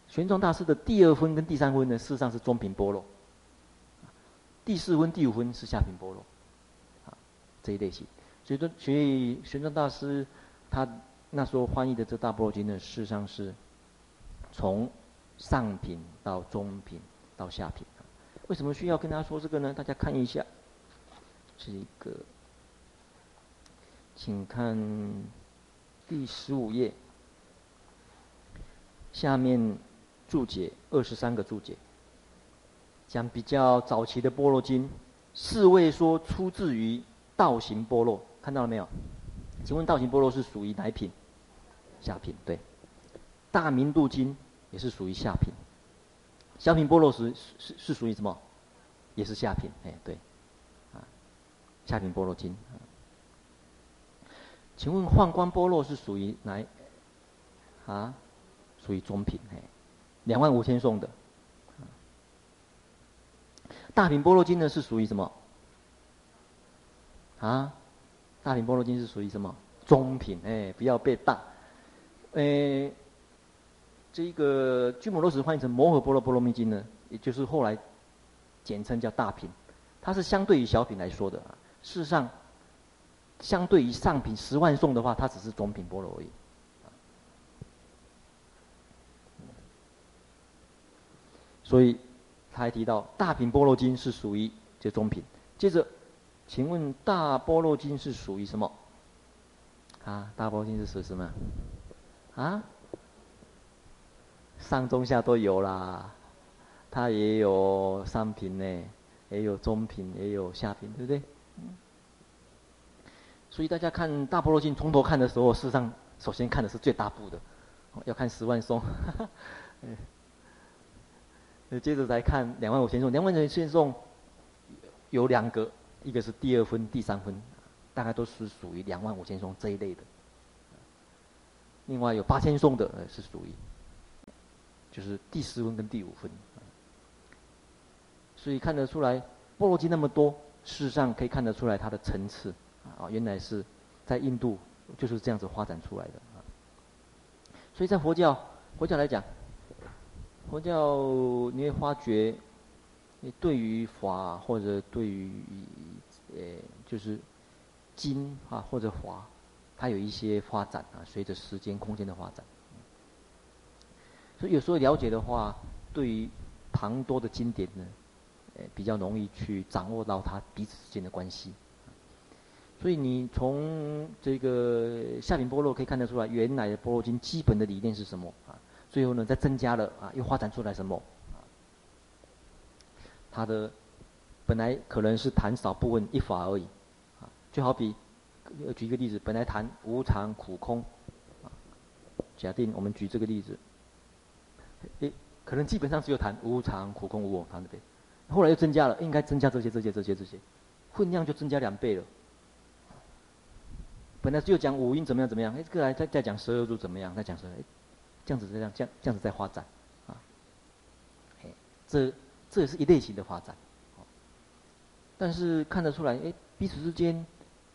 玄奘大师的第二分跟第三分呢，事实上是中品波罗。第四分、第五分是下品波罗，这一类型。所以说，所以玄奘大师他那时候翻译的这大般若经呢，事实上是从上品到中品到下品。为什么需要跟大家说这个呢？大家看一下，这个，请看第十五页下面注解二十三个注解，讲比较早期的般若经，是谓说出自于道行般若，看到了没有？请问道行般若是属于哪品？下品，对。大明度经也是属于下品。小品般若是是是属于什么？也是下品，哎，对，啊，下品般若经。请问幻观般若是属于哪？啊，属于中品，哎，两万五千送的。大品般若经呢是属于什么？啊，大品般若经是属于什么？中品，哎，不要被大，哎。这个巨摩罗什翻译成摩诃般若波罗蜜经呢，也就是后来简称叫大品，它是相对于小品来说的啊。事实上，相对于上品十万颂的话，它只是中品般若而已。所以他还提到大品般若经是属于这中品。接着，请问大般若经是属于什么？啊，大般若经是属于什么？啊？上中下都有啦，它也有上品呢，也有中品，也有下品，对不对？所以大家看大般若经从头看的时候，事实上首先看的是最大部的，要看十万颂，接着再看两万五千颂，两万五千颂有两个，一个是第二分、第三分，大概都是属于两万五千颂这一类的。另外有八千颂的，呃，是属于。就是第十分跟第五分，所以看得出来，波罗经那么多，事实上可以看得出来它的层次啊，原来是在印度就是这样子发展出来的啊。所以在佛教，佛教来讲，佛教你会发觉，你对于法或者对于呃就是经啊或者华，它有一些发展啊，随着时间空间的发展。所以有时候了解的话，对于庞多的经典呢，呃，比较容易去掌握到它彼此之间的关系。所以你从这个下品般若可以看得出来，原来的般若经基本的理念是什么啊？最后呢，再增加了啊，又发展出来什么？啊，它的本来可能是谈少部分一法而已，啊，就好比举一个例子，本来谈无常苦空，啊，假定我们举这个例子。诶，可能基本上只有谈无常、苦空、无我，谈的呗。后来又增加了，应该增加这些、这些、这些、这些，分量就增加两倍了。本来只有讲五蕴怎么样怎么样，哎，这个来再再讲十二住怎么样，再讲十二，哎，这样子这样这样这样子在发展，啊，哎，这这也是一类型的发展。但是看得出来，哎，彼此之间，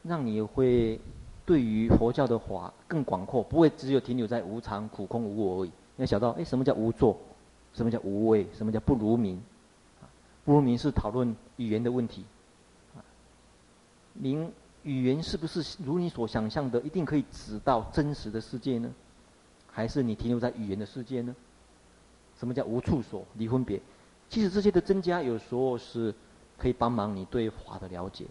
让你会对于佛教的法更广阔，不会只有停留在无常、苦空、无我而已。你要想到，哎，什么叫无作？什么叫无为？什么叫不如名？不如名是讨论语言的问题。您语言是不是如你所想象的，一定可以指到真实的世界呢？还是你停留在语言的世界呢？什么叫无处所？离分别？其实这些的增加，有时候是可以帮忙你对法的了解。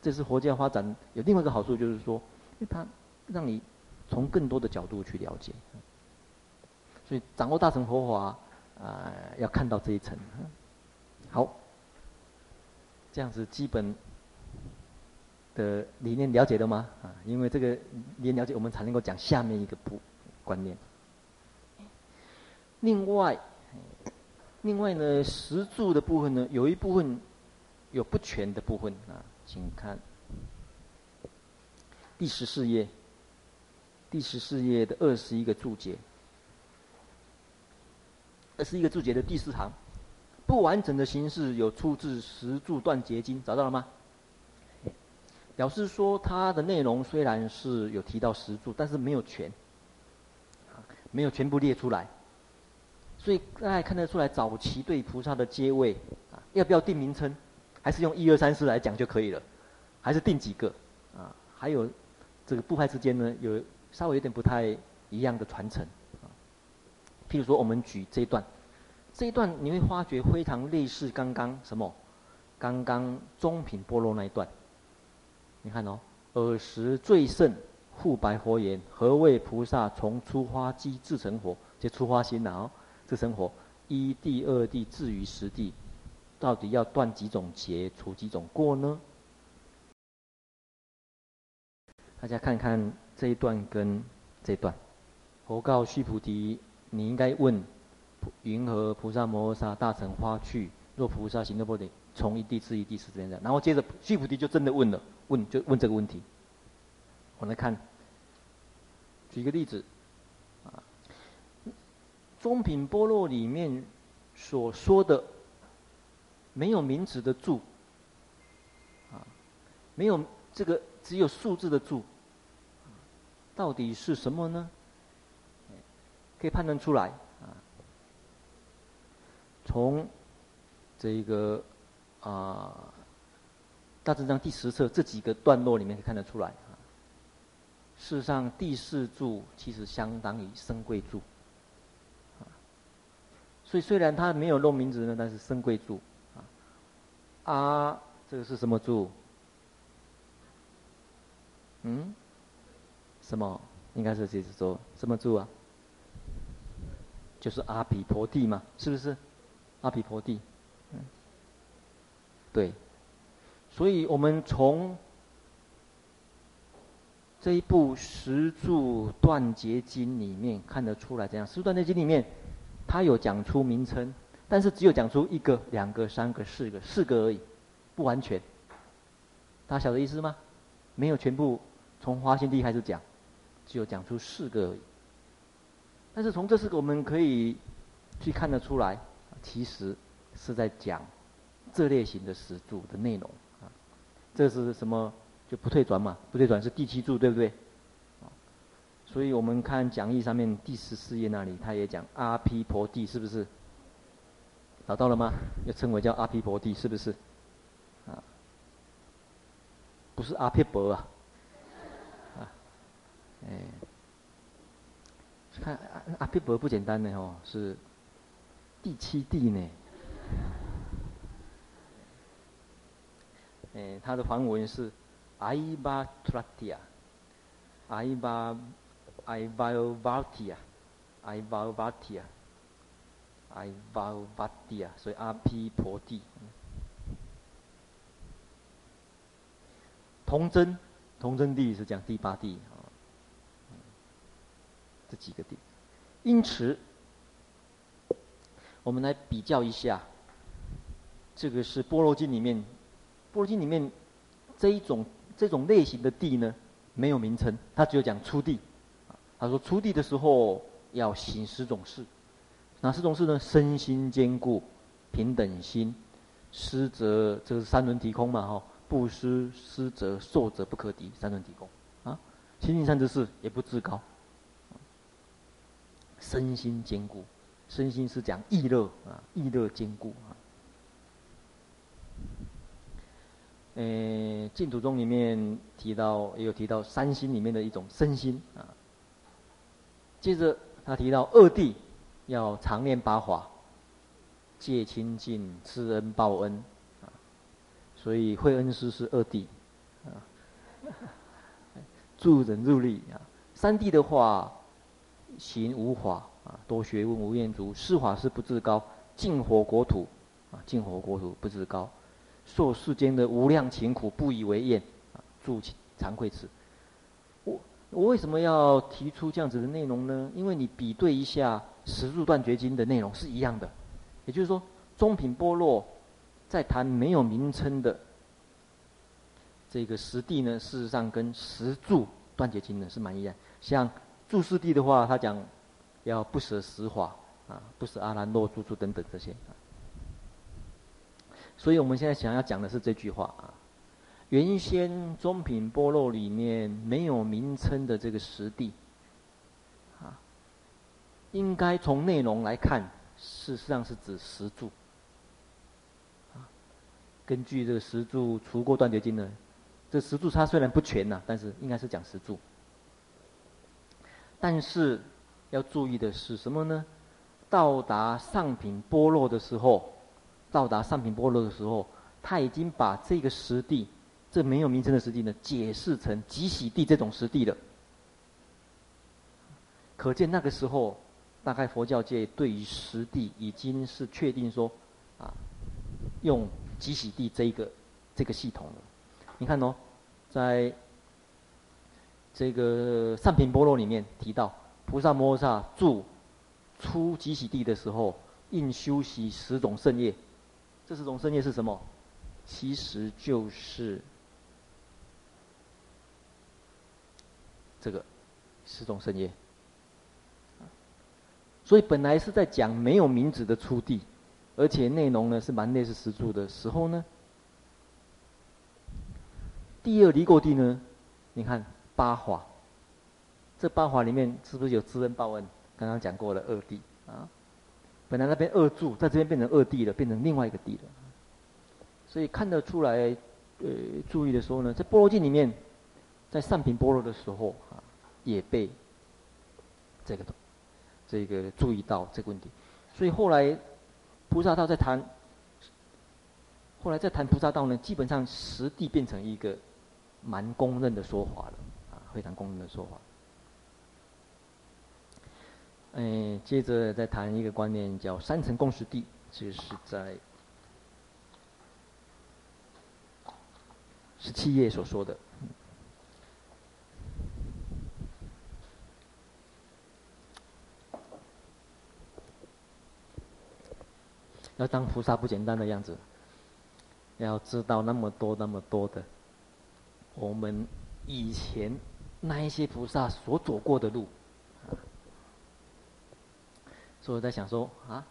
这是佛教发展有另外一个好处，就是说，因为它让你从更多的角度去了解。所以掌握大乘佛法，啊、要看到这一层。好，这样子基本的理念了解了吗？啊，因为这个理念了解，我们才能够讲下面一个部观念。另外，另外呢，石柱的部分呢，有一部分有不全的部分啊，请看第十四页，第十四页的二十一个注解。二十一个注解的第四行，不完整的形式有出自《石柱断结经》，找到了吗？表示说它的内容虽然是有提到石柱，但是没有全，没有全部列出来。所以大家看得出来，早期对菩萨的阶位啊，要不要定名称？还是用一二三四来讲就可以了？还是定几个？啊，还有这个部派之间呢，有稍微有点不太一样的传承啊。譬如说，我们举这一段，这一段你会发觉非常类似刚刚什么？刚刚中品般若那一段。你看哦，尔时最胜复白佛言：“何谓菩萨从初发机至成佛？就初发心了哦，至成佛。一地、二地至于十地，到底要断几种结，除几种过呢？”大家看看这一段跟这一段。佛告须菩提。你应该问：云何菩萨摩诃萨大乘花趣？若菩萨行的不得，从一地至一地是这样的。然后接着须菩提就真的问了，问就问这个问题。我来看，举个例子，啊，中品般若里面所说的没有名词的住，啊，没有这个只有数字的住，到底是什么呢？可以判断出来啊，从这个啊大正章第十册这几个段落里面可以看得出来啊。事实上，第四柱其实相当于生贵柱啊，所以虽然它没有弄名字呢，但是生贵柱啊。这个是什么住？嗯？什么？应该是这是说什么柱啊？就是阿毗婆地嘛，是不是？阿毗婆地，嗯，对。所以我们从这一部《十柱断结经》里面看得出来，这样《十柱断结经》里面，它有讲出名称，但是只有讲出一个、两个、三个、四个，四个而已，不完全。大家晓得意思吗？没有全部从发心地开始讲，只有讲出四个而已。但是从这四个我们可以去看得出来，其实是在讲这类型的十柱的内容啊。这是什么？就不退转嘛，不退转是第七柱，对不对？所以我们看讲义上面第十四页那里，他也讲阿毗婆地，是不是？找到了吗？又称为叫阿毗婆地，是不是？啊，不是阿毗婆啊，啊，哎。看阿阿毗婆不简单呢哦，是第七地呢。哎，它的梵文是艾巴图拉提亚，艾巴艾巴瓦提亚，艾巴瓦提亚，艾巴瓦提亚，所以阿毗婆地。童真，童真地是讲第八地啊。这几个点，因此，我们来比较一下。这个是《般若经》里面，《般若经》里面这一种这种类型的地呢，没有名称，它只有讲初地。他说初地的时候要行十种事，哪四种事呢？身心坚固，平等心，施则这是三轮体空嘛，哈，布施施则受则不可敌，三轮体空啊，心性善知识也不自高。身心坚固，身心是讲意乐啊，意乐坚固啊。诶，净土宗里面提到，也有提到三心里面的一种身心啊。接着他提到二地，要常念八法，戒清净，施恩报恩啊。所以慧恩师是二弟啊，助人入力啊。三弟的话。行无法啊，多学问无厌足，施法是不自高，净火国土啊，净火国土不自高，受世间的无量勤苦不以为厌啊，住惭愧此。我我为什么要提出这样子的内容呢？因为你比对一下《十住断绝经》的内容是一样的，也就是说，中品波若在谈没有名称的这个十地呢，事实上跟《十住断绝经》呢是蛮一样，像。住四地的话，他讲要不舍十法啊，不舍阿兰若住处等等这些。所以我们现在想要讲的是这句话啊。原先中品波若里面没有名称的这个十地，应该从内容来看，事实上是指十住。啊，根据这个十住除过断绝经呢，这十柱它虽然不全呐、但是应该是讲十柱。但是要注意的是什么呢？到达上品般若的时候，到达上品般若的时候，他已经把这个实地，这没有名称的实地呢，解释成极喜地这种实地了。可见那个时候，大概佛教界对于实地已经是确定说，啊，用极喜地这一个这个系统了。你看哦，在这个上品波罗里面提到，菩萨摩诃萨住初极喜地的时候，应修习十种胜业。这十种胜业是什么？其实就是这个十种胜业。所以本来是在讲没有名字的初地，而且内容呢是蛮类似十住的时候呢，第二离垢地呢，你看八法，这八法里面是不是有知恩报恩？刚刚讲过了二地啊，本来那边二住，在这边变成二地了，变成另外一个地了。所以看得出来，呃，注意的时候呢，在般若经里面，在上品般若的时候啊，也被这个。这个注意到这个问题，所以后来菩萨道在谈，后来在谈菩萨道呢，基本上实地变成一个蛮公认的说法了，啊，非常公认的说法。哎，接着再谈一个观念，叫三层共识地，这是在十七页所说的。要当菩萨不简单的样子，要知道那么多那么多的，我们以前那一些菩萨所走过的路，所以我在想说啊，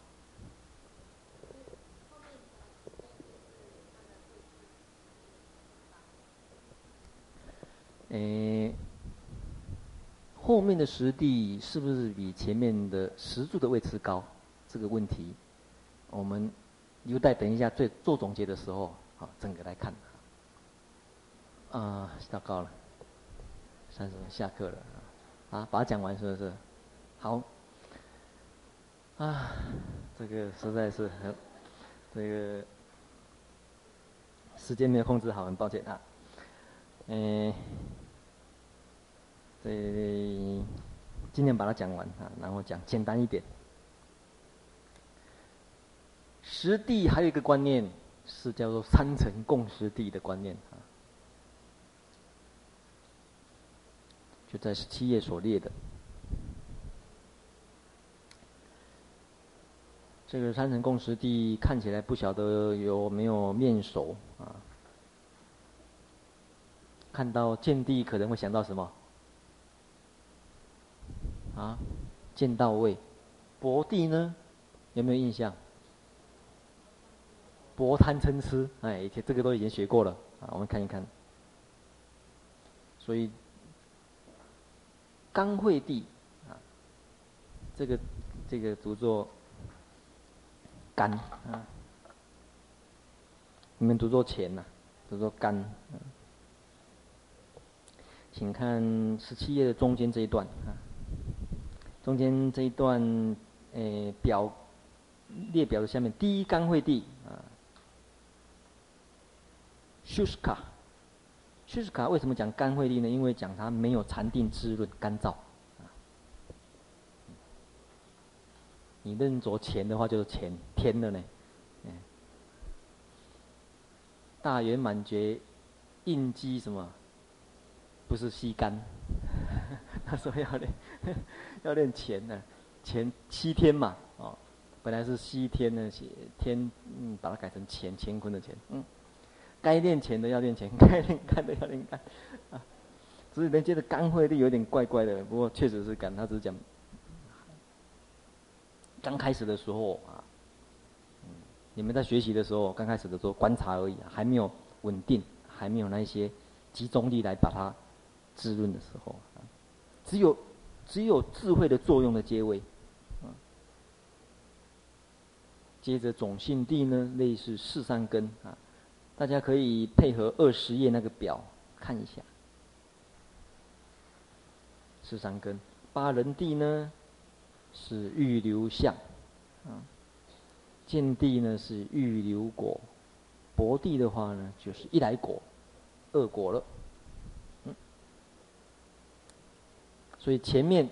诶，后面的实地是不是比前面的石柱的位置高？这个问题。我们留待等一下最做总结的时候，好，整个来看。啊，糟糕了，三十分下课了，啊，把它讲完是不是？好。啊，这个实在是很，这个时间没有控制好，很抱歉啊。嗯，这今天把它讲完啊，然后讲简单一点。实地还有一个观念是叫做三层共识地的观念啊，就在十七页所列的。这个三层共识地看起来不晓得有没有面熟啊？看到见地可能会想到什么？啊，见到位，薄地呢？有没有印象？薄贪嗔痴，哎，以前这个都已经学过了啊。我们看一看，所以刚会地啊，这个这个读作干啊，你们读作钱呐，读作干。请看十七页的中间这一段啊，中间这一段，哎，表列表的下面第一刚会地啊。修斯卡，修斯卡为什么讲干慧力呢？因为讲它没有禅定滋润，干燥。你认作钱的话，就是钱天的呢。大圆满觉应机什么？不是吸干。他说要练，要练钱呢，钱七天嘛，哦，本来是西天呢，写天，嗯，把它改成乾，乾坤的乾，嗯。该练钱的要练钱，该练干的要练干，啊，只是人觉得干慧地有点怪怪的，不过确实是干，他只是讲刚开始的时候啊，你们在学习的时候，刚开始的时候观察而已，还没有稳定，还没有那一些集中力来把它滋润的时候，啊，只有只有智慧的作用的阶位，啊，接着种性地呢，类似四三根啊。大家可以配合二十页那个表看一下。十三根，八人地呢是预流相，啊，见地呢是预流果，薄地的话呢就是一来果，二果了，嗯，所以前面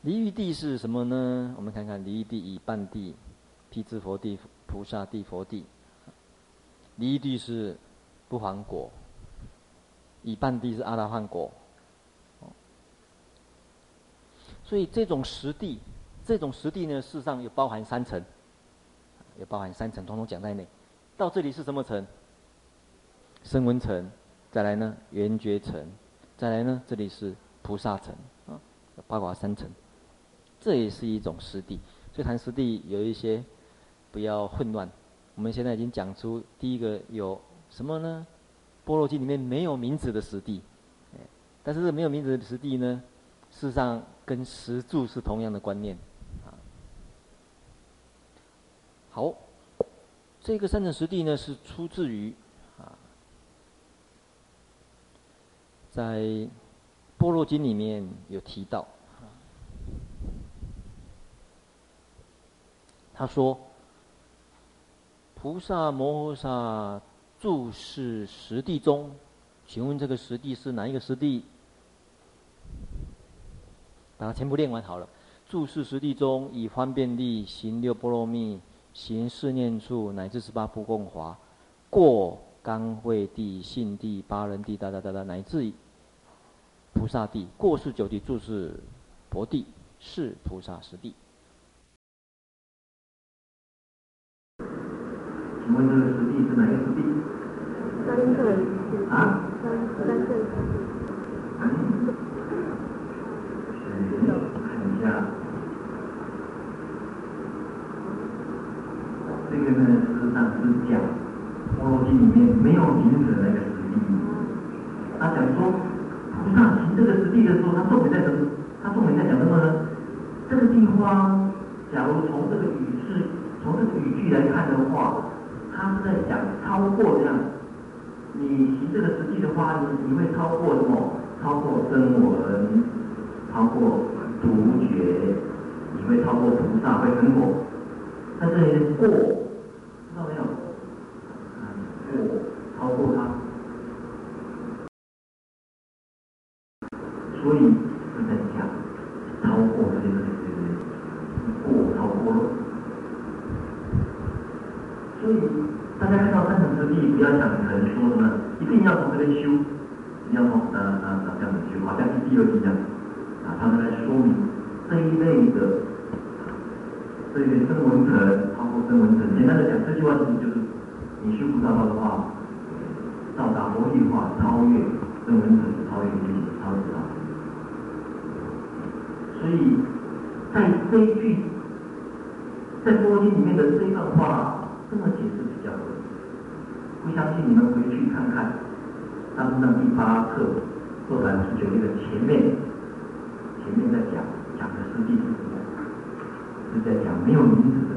离欲地是什么呢？我们看看离欲地以半地，辟支佛地、菩萨地、佛地，离欲地是不还果，以半地是阿罗汉果。所以这种十地，这种十地呢，事实上有包含三层，也包含三层，统统讲在内。到这里是什么层？声闻层，再来呢缘觉层，再来呢这里是菩萨层啊，包括三层。这也是一种十地。所以谈十地有一些不要混乱。我们现在已经讲出第一个有什么呢？般若经里面没有名字的实地，但是这没有名字的实地呢，事实上。跟十住是同样的观念，啊，好，这个三乘实地呢是出自于啊，在《般若经》里面有提到，他说，菩萨摩诃萨住是十地中，请问这个十地是哪一个十地？把它全部念完好了。住是十地中，以方便力行六波罗蜜，行四念处，乃至十八部共华，过刚慧地、信地、八人地，哒哒哒哒，乃至菩萨地。过是九地，住是佛地，是菩萨十地。这个十地是哪一个十地？三乘。啊？三三乘。嗯看一下，这个呢，事实上是讲《般若经》里面没有名字的那个十地。他讲说，菩萨行这个十地的时候，他重点在什么？他重点在讲什么呢？这个地方，假如从这个语式、从这个语句来看的话，他是在讲超过这样。你行这个实际的话，你你会超过什么？超过声闻。超过独觉，你会超过菩萨，会成果。在这里过，知道没有？过，超过他。所以是在讲超过这个这个过，超过了。所以大家看到三乘之地，不要想成说什么，一定要从这边修，一定要从啊啊啊这样子修，好像是第二地这样。啊他们来说明这一类的这个声闻乘，超过声闻乘。简单的讲，这句话其实就是你修不到的话，到达佛地化，超越声闻乘，超越觉醒，超越他。所以在这一句在般若经里面的这一段话，这么解释比较合理。不相信你们回去看看《大师藏》第八课或者是九页的前面。前面在讲讲的十地是什么？是在讲没有名字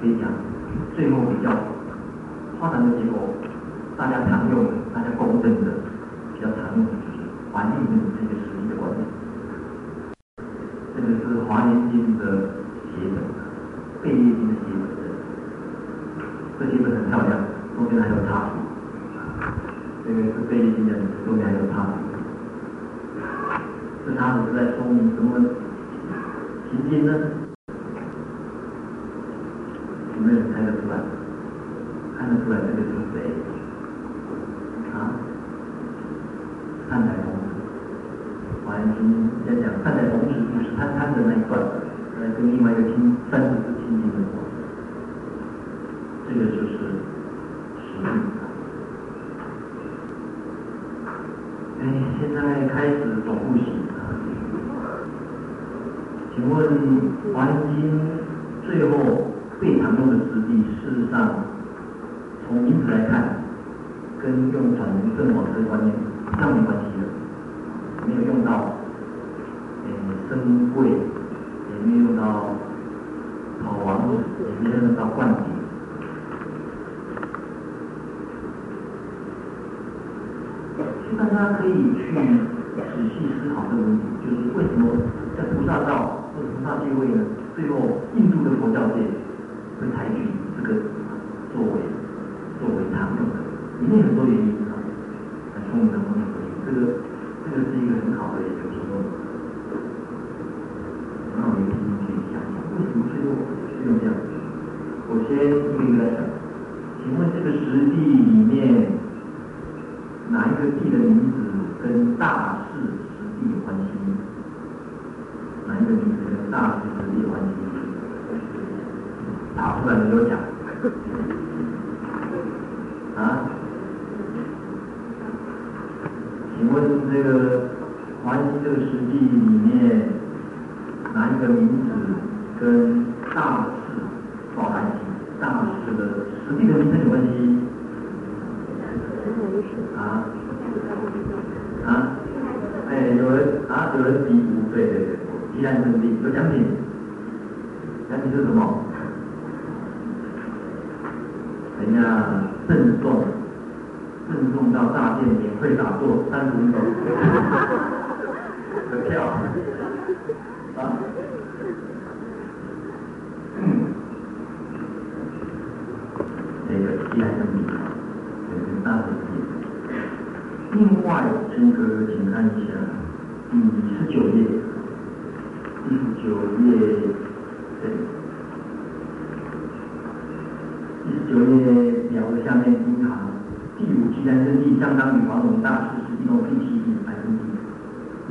可以讲，最后比较发展的结果，大家常用的，大家公认的，比较常用的就是环境跟这个实力的关系。这个是华联金的写本，贝叶金的写本，这写本很漂亮，中间还有插图。这个是贝叶金的，中间还有插图。这插图是在说明什么？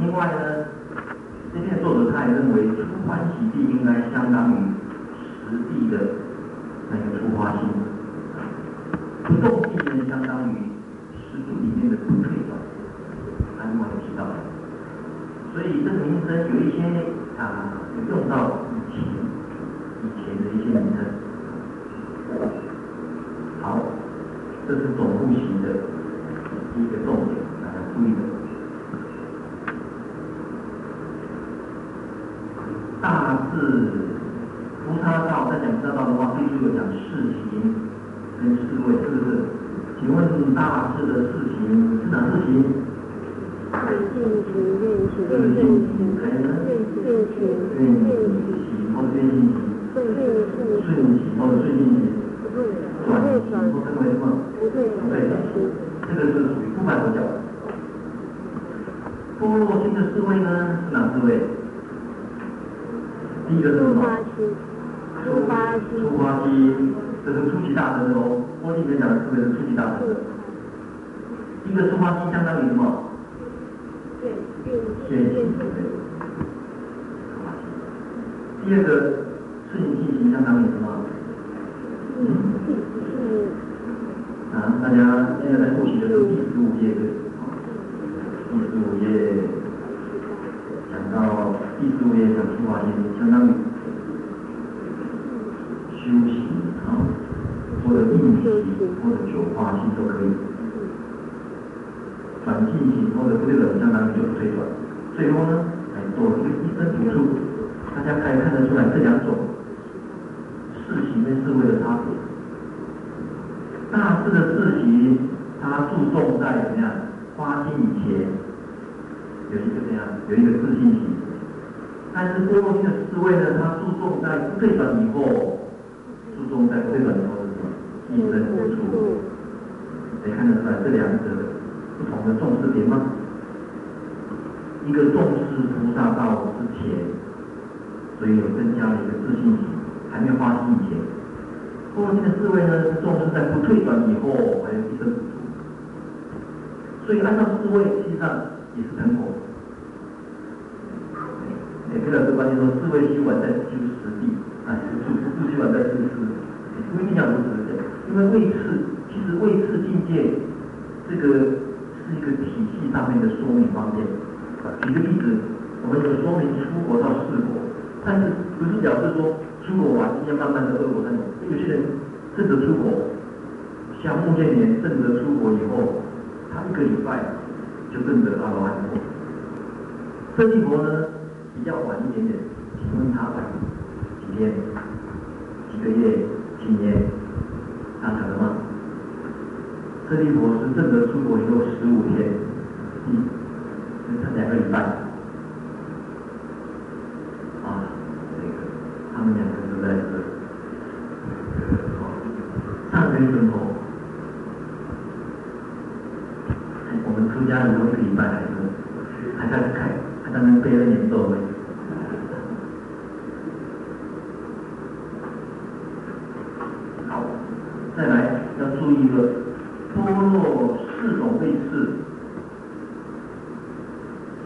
另外呢，这篇作者他也认为出欢喜地应该相当于实地的那个出花性，不动地呢相当于石足里面的不退转，他另外提到？的，所以这个名称有一些啊，有嗯，大晚上的。退转以后，还有一生补处。所以按照思维，实际上也是成果。哎，给老师关键说，思维修完再修实地，啊，修不修完再修实。不一定要如此的，因为位次，其实位次境界，这个是一个体系上面的说明方面。举个例子，我们有说明出国到四国，但是不是表示说出国完要慢慢的二国三种。有些人正得出国，像穆建连正得出国以后。他一个礼拜就证得阿罗汉果，特立国呢比较晚一点点，请问他晚几天、几个月、几年？他可能吗？特立国是正德出国以后十五天，嗯，才两个礼拜。啊，这个他们两个都在这，上天之后。出家以后一个礼拜还是还在开，还在那背了念咒。好，再来要注意一个般若四种位次，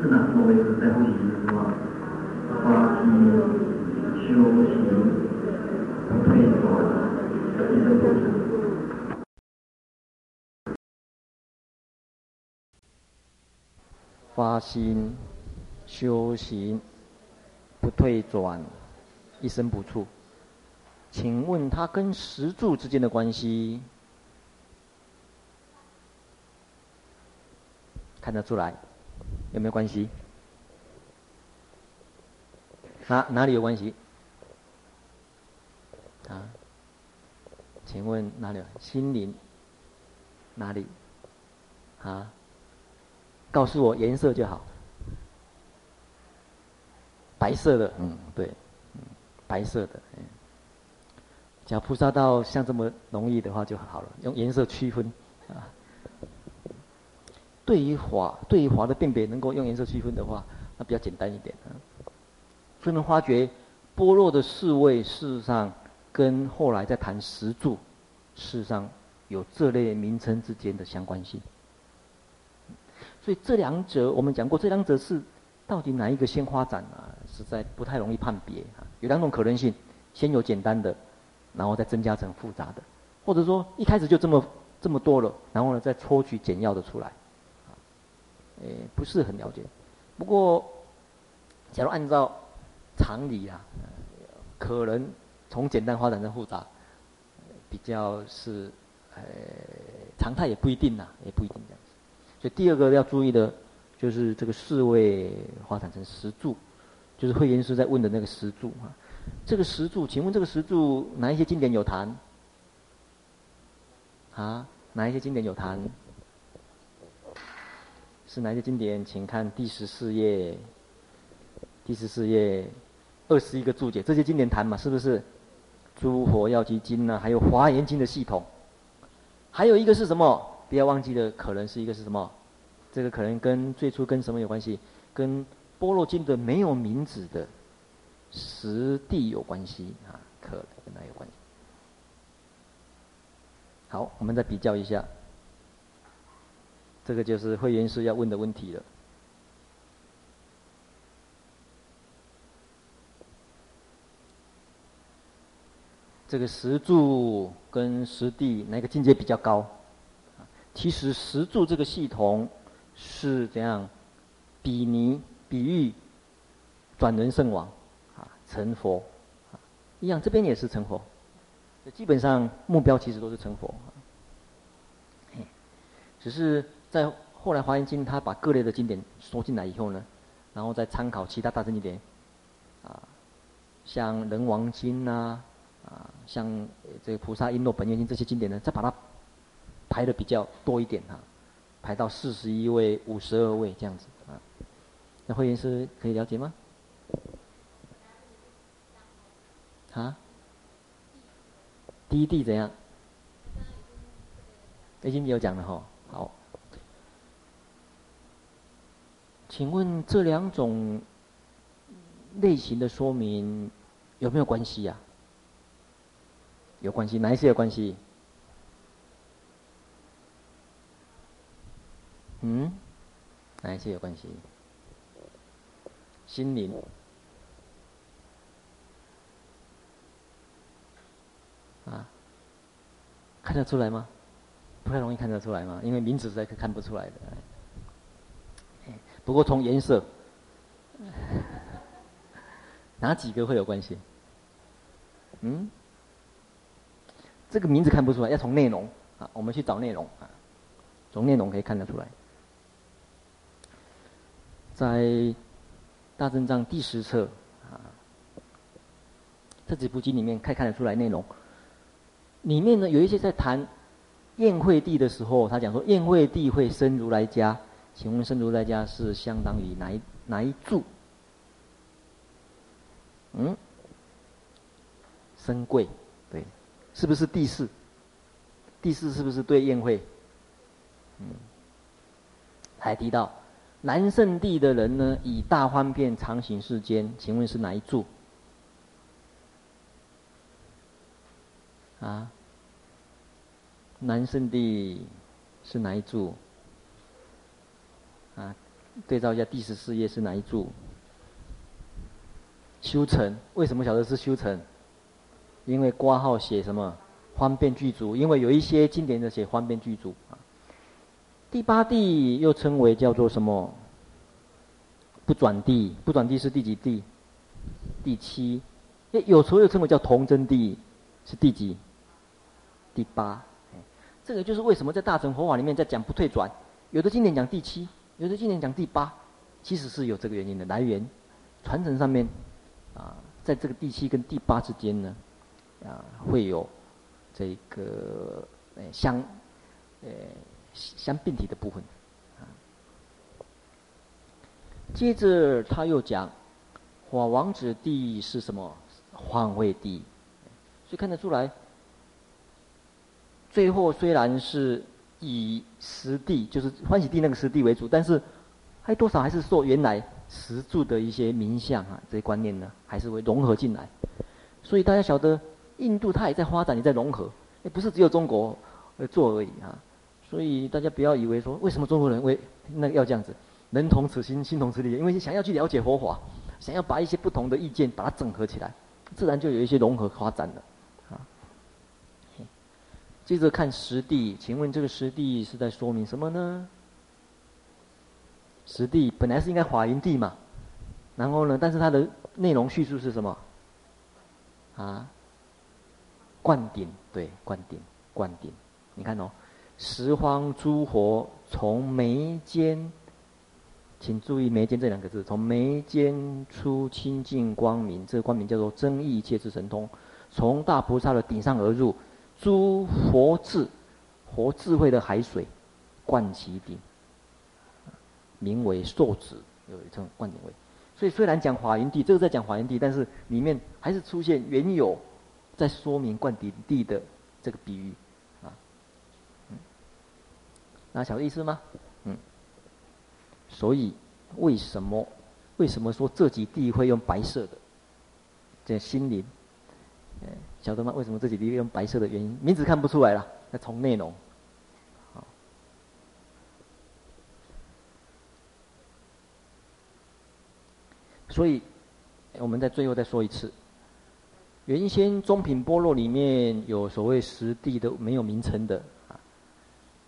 是哪四种位次？在后几句是吗？发心、修行、不退转、一生补处。发心、修行、不退转、一生不处。请问他跟石柱之间的关系，看得出来有没有关系？哪，哪里有关系？啊？请问哪里？心灵哪里？啊？告诉我颜色就好，白色的，嗯，对，白色的，嗯，假如菩萨道像这么容易的话就好了，用颜色区分 啊。对于法，对于法的辨别，能够用颜色区分的话，那比较简单一点啊。所以能发觉般若的四位，事实上跟后来在谈十住，事实上有这类名称之间的相关性。所以这两者，我们讲过，这两者是到底哪一个先发展啊？实在不太容易判别啊。有两种可能性：先有简单的，然后再增加成复杂的，或者说一开始就这么这么多了，然后呢再抽取简要的出来。啊，诶，不是很了解。不过，假如按照常理啊，可能从简单发展成复杂，比较是呃常态，也不一定呐，也不一定这样。所以第二个要注意的，就是这个四位发展成十住，就是慧严师在问的那个十住啊。这个十住，请问这个十住哪一些经典有谈？啊，哪一些经典有谈？是哪一些经典？请看第十四页。第十四页二十一个注解，这些经典谈嘛，是不是？诸佛药集经呢，还有华严经的系统，还有一个是什么？不要忘记了，可能是一个是什么？这个可能跟最初跟什么有关系？跟般若经的没有名字的实地有关系啊，可能跟它有关系。好，我们再比较一下，这个就是会员师要问的问题了。这个石柱跟实地哪个境界比较高？其实石柱这个系统是怎样比拟比喻转轮圣王啊成佛啊一样，这边也是成佛。基本上目标其实都是成佛。只是在后来华严经他把各类的经典收进来以后呢，然后再参考其他大乘经典啊，像人王经呐。啊，像这个《菩萨瓔珞本愿经》这些经典呢，再把它排的比较多一点哈，排到四十一位、五十二位这样子啊。那会员师可以了解吗？啊？第一地怎样？已经有讲了哈。好，请问这两种类型的说明有没有关系呀？有关系，哪一些有关系？嗯，哪一些有关系？心灵啊，看得出来吗？不太容易看得出来吗？因为名字实在是看不出来的。不过从颜色，哪几个会有关系？嗯？这个名字看不出来，要从内容啊，我们去找内容啊，从内容可以看得出来。在大正藏第十册啊，这几部经里面可以看得出来内容。里面呢有一些在谈宴会地的时候，他讲说宴会地会生如来家，请问生如来家是相当于哪一哪一柱？嗯，生贵对。是不是第四？第四是不是对宴会？嗯，还提到南圣地的人呢，以大方便常行世间，请问是哪一住？啊？南圣地是哪一住？啊？对照一下第十四页是哪一住？修成，为什么晓得是修成？因为挂号写什么方便具足，因为有一些经典的写方便具足。第八地又称为叫做什么？不转地，不转地是第几地？第七。诶，有时候又称为叫同真地，是第几？第八。这个就是为什么在大乘佛法里面在讲不退转，有的经典讲第七，有的经典讲第八，其实是有这个原因的来源。传承上面啊，在这个第七跟第八之间呢。啊，会有这个呃相呃相并体的部分。啊，接着他又讲，法王子地是什么？欢会地，所以看得出来，最后虽然是以实地，就是欢喜地那个实地为主，但是还多少还是受原来实住的一些名相啊，这些观念呢，还是会融合进来。所以大家晓得。印度它也在发展，也在融合，也不是只有中国做而已啊。所以大家不要以为说，为什么中国人为那个要这样子，人同此心，心同此理，因为想要去了解佛法，想要把一些不同的意见把它整合起来，自然就有一些融合发展了啊。接着看实地，请问这个实地是在说明什么呢？实地本来是应该华严地嘛，然后呢，但是它的内容叙述是什么？啊？灌顶，对，灌顶，灌顶。你看哦，十方诸佛从眉间，请注意眉间这两个字，从眉间出清净光明，这个光明叫做增益一切之神通，从大菩萨的顶上而入，诸佛智，佛智慧的海水，灌其顶，名为受持，有一称灌顶位。所以虽然讲法云地，这个在讲法云地，但是里面还是出现原有在说明灌顶地的这个比喻，那晓得意思吗？嗯，所以为什么为什么说这几地会用白色的？这心灵，晓得吗？为什么这几地用白色的原因？名字看不出来了，那从内容。所以，我们在最后再说一次，原先中品般若里面有所谓十地的没有名称的。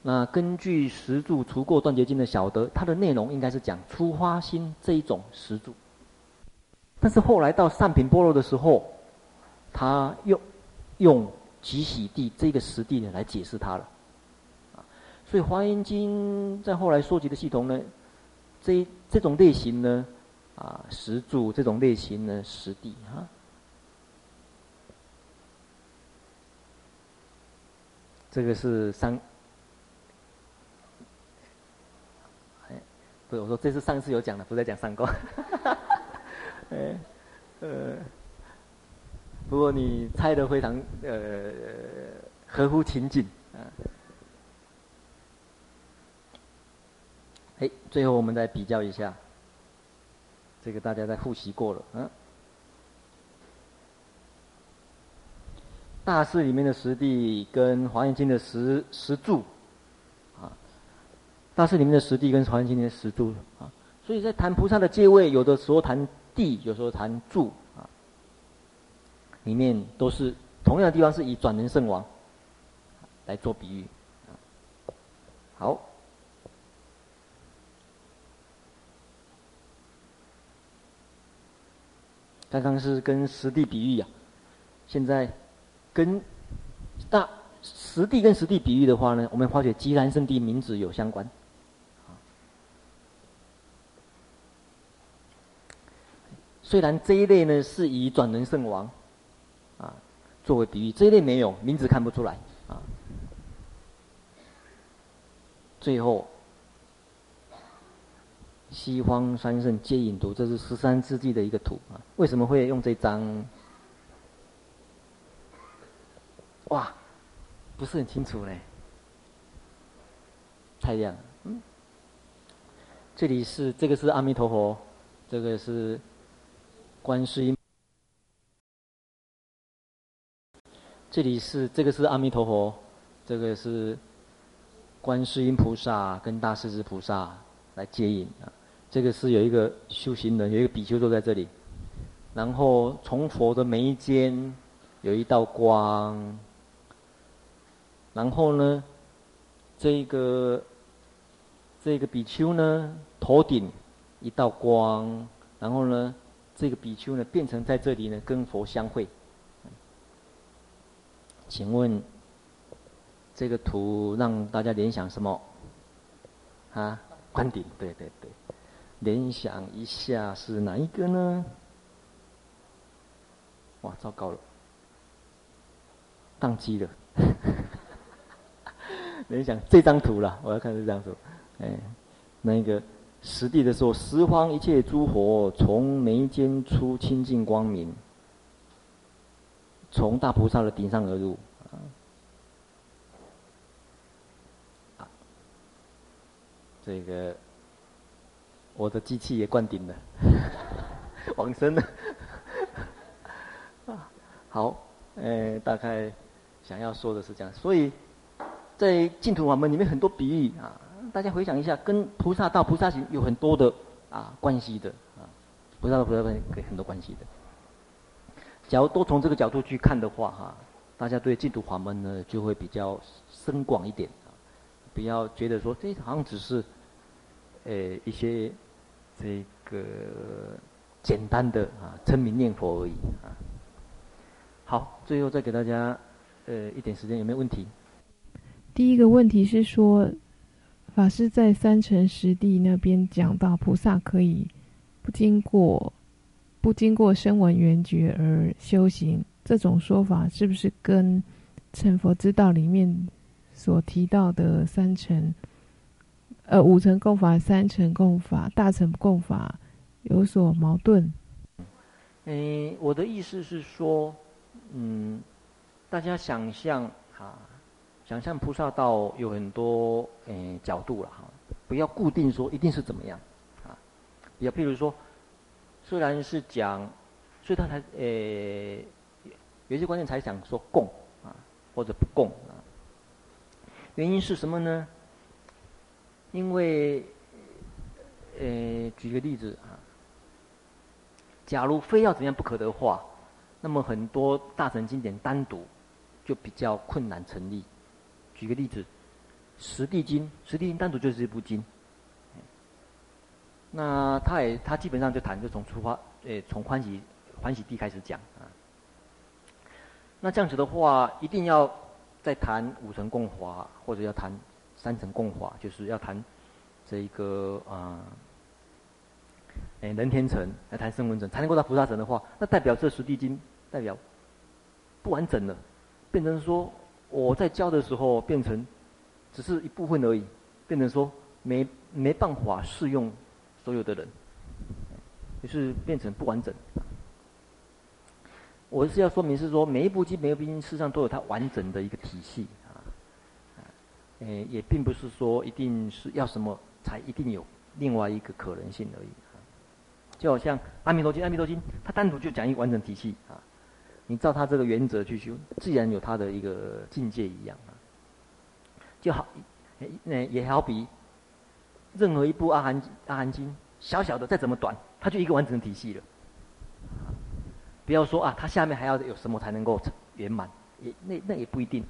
那根据十柱除过断结经的晓得，它的内容应该是讲出花心这一种十柱。但是后来到上品波罗的时候，他用用极喜地这个实地呢来解释它了。所以华严经在后来收集的系统呢，这这种类型呢。啊，十柱这种类型呢，实地哈，这个是三，哎，不我说这是上次有讲的，不再讲三过，哎，呃，不过你猜的非常呃合乎情景啊，哎，最后我们再比较一下。这个大家在复习过了，嗯。大寺里面的十地跟华严经的十十柱，大士里面的十地跟华严经的十住啊，所以在谈菩萨的阶位，有的时候谈地，有时候谈住啊，里面都是同样的地方，是以转轮圣王来做比喻，好。刚刚是跟实地比喻呀、啊，现在跟大实地跟实地比喻的话呢，我们发觉寂然圣地名字有相关。虽然这一类呢是以转轮圣王啊作为比喻，这一类没有名字看不出来啊。最后。西方三圣接引图，这是十三世纪的一个图啊。为什么会用这张？哇，不是很清楚嘞，太亮。嗯，这里是这个是阿弥陀佛，这个是观世音。这里是这个是阿弥陀佛，这个是观世音菩萨跟大势至菩萨来接引啊。这个是有一个修行人，有一个比丘坐在这里，然后从佛的眉间有一道光，然后呢，这个这个比丘呢头顶一道光，然后呢，这个比丘呢变成在这里呢跟佛相会。请问这个图让大家联想什么？啊，观顶，对对对。联想一下是哪一个呢？哇，糟糕了，宕机了。联想这张图了，我要看这张图。哎，那个实地的时候，十方一切诸佛从眉间出清净光明，从大菩萨的顶上而入。啊，这个。我的机器也灌顶了，往生了。啊，好，呃，大概想要说的是这样，所以在净土法门里面很多比喻啊，大家回想一下，跟菩萨道、菩萨行有很多的啊关系的啊，菩萨道、菩萨行很多关系的。假如都从这个角度去看的话，哈、大家对净土法门呢就会比较深广一点啊，不要觉得说这好像只是，呃，一些。这个简单的啊，称名念佛而已啊。好，最后再给大家呃一点时间，有没有问题？第一个问题是说，法师在三乘十地那边讲到菩萨可以不经过不经过声闻缘觉而修行，这种说法是不是跟成佛之道里面所提到的三乘？呃，五乘共法、三乘共法、大乘共法有所矛盾。嗯，我的意思是说，嗯，大家想象啊，想象菩萨道有很多诶角度了哈，不要固定说一定是怎么样啊。也譬如说，虽然是讲，所以他才诶有些观念才想说共啊，或者不共啊。原因是什么呢？因为呃，举个例子啊。假如非要怎样不可的话，那么很多大乘经典单独就比较困难成立。举个例子，《十地经》，《十地经》单独就是一部经。那他也他基本上就谈就从出发，诶，从欢喜欢喜地开始讲啊。那这样子的话，一定要再谈五层共华，或者要谈三层共华，就是要谈这一个啊。哎，人天成来谈声闻乘，才能够到菩萨乘的话，那代表这十地经代表不完整了，变成说我在教的时候变成只是一部分而已，变成说没没办法适用所有的人，就是变成不完整。我是要说明是说每一部经每一部经事实上都有它完整的一个体系啊，哎，也并不是说一定是要什么才一定有另外一个可能性而已。就好像《阿弥陀经》，《阿弥陀经》它单独就讲一个完整体系啊，你照他这个原则去修，自然有他的一个境界一样啊。就好，那也好比任何一部阿含《阿含经》，小小的再怎么短，它就一个完整的体系了。不要说啊，它下面还要有什么才能够圆满，也那那也不一定。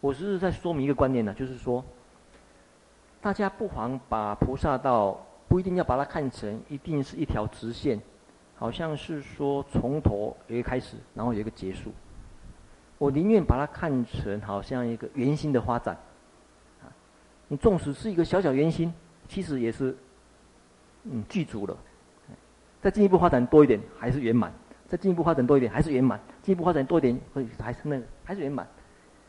我是在说明一个观念呢，就是说，大家不妨把菩萨道。不一定要把它看成一定是一条直线，好像是说从头有一个开始，然后有一个结束。我宁愿把它看成好像一个圆心的发展。啊，你纵使是一个小小圆心，其实也是嗯具足了。再进一步发展多一点，还是圆满；再进一步发展多一点，还是圆满；进一步发展多一点，会还是那个还是圆满。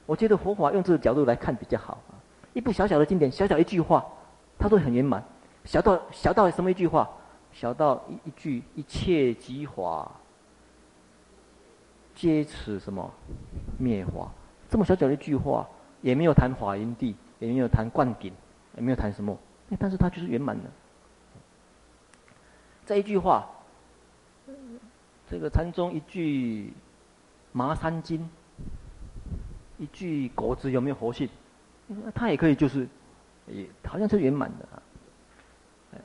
我觉得佛法用这个角度来看比较好啊。一部小小的经典，小小一句话，它都很圆满。小到小到什么一句话，小到一一句一切即法，皆此什么灭法，这么小小的一句话，也没有谈法云地，也没有谈灌顶，也没有谈什么，但是它就是圆满的。这一句话，这个禅宗一句麻三经，一句果子有没有活性，它也可以就是，也好像是圆满的。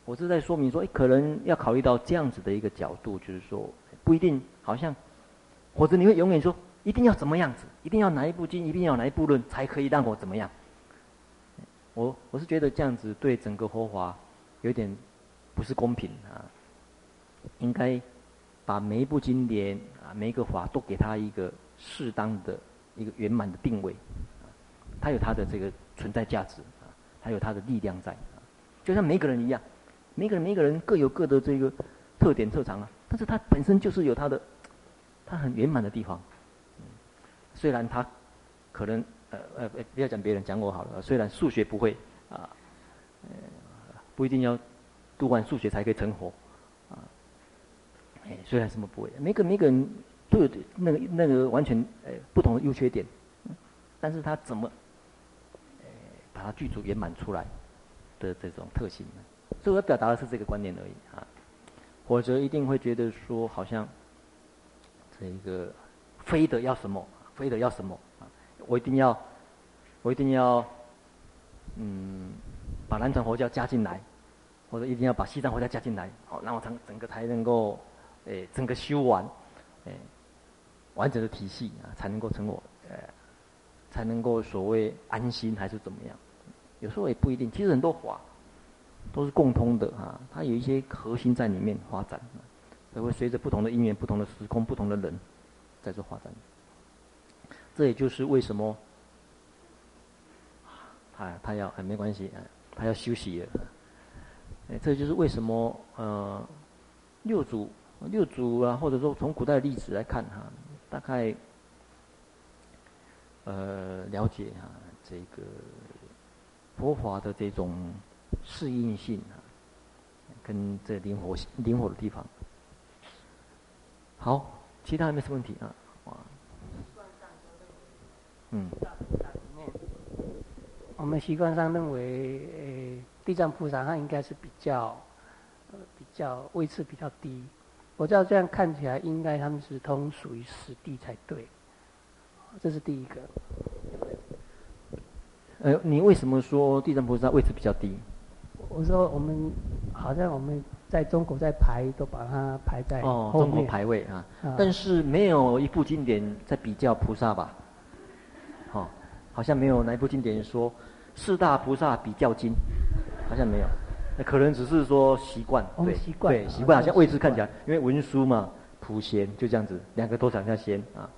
我是在说明说，诶，可能要考虑到这样子的一个角度，就是说，不一定好像，或者你会永远说，一定要怎么样子，一定要哪一部经，一定要哪一部论，才可以让我怎么样？我我是觉得这样子对整个佛法有点不是公平啊。应该把每一部经典啊，每一个法都给他一个适当的一个圆满的定位，它有它的这个存在价值啊，它有它的力量在，就像每个人一样。每个人每个人各有各的这个特点特长啊，但是他本身就是有他的，他很圆满的地方。虽然他可能呃呃不要讲别人讲我好了，虽然数学不会啊，呃不一定要读完数学才可以成佛啊。哎，虽然什么不会，每个每个人都有那个那个完全呃不同的优缺点，但是他怎么呃把它具足圆满出来的这种特性呢？所以我要表达的是这个观点而已啊，否则一定会觉得说好像这一个非得要什么，非得要什么啊，我一定要，我一定要，嗯，把南传佛教加进来，或者一定要把西藏佛教加进来，好，那我整整个才能够，诶，整个修完，诶，完整的体系啊，才能够成我，呃，才能够所谓安心还是怎么样？有时候也不一定，其实很多法。都是共通的啊，它有一些核心在里面发展，所以会随着不同的因缘、不同的时空、不同的人在做发展。这也就是为什么，他他要哎没关系哎，他要休息了。哎，这就是为什么呃六祖六祖啊，或者说从古代的历史来看哈，大概呃了解哈这个佛法的这种。适应性啊，跟这灵活灵活的地方。好，其他没什么问题啊？哇，嗯。我们习惯上认为，呃，地藏菩萨他应该是比较，呃，比较位置比较低。我知道这样看起来，应该他们是同属于实地才对。这是第一个。呃，你为什么说地藏菩萨位置比较低？我说我们好像我们在中国在排都把它排在哦，中国排位啊，啊，但是没有一部经典在比较菩萨吧？好，哦，好像没有哪一部经典说。四大菩萨比较经，好像没有，那可能只是说习惯，对，习惯，对，习惯好像位置看起来，因为文殊嘛，普贤就这样子，两个都讲下仙啊。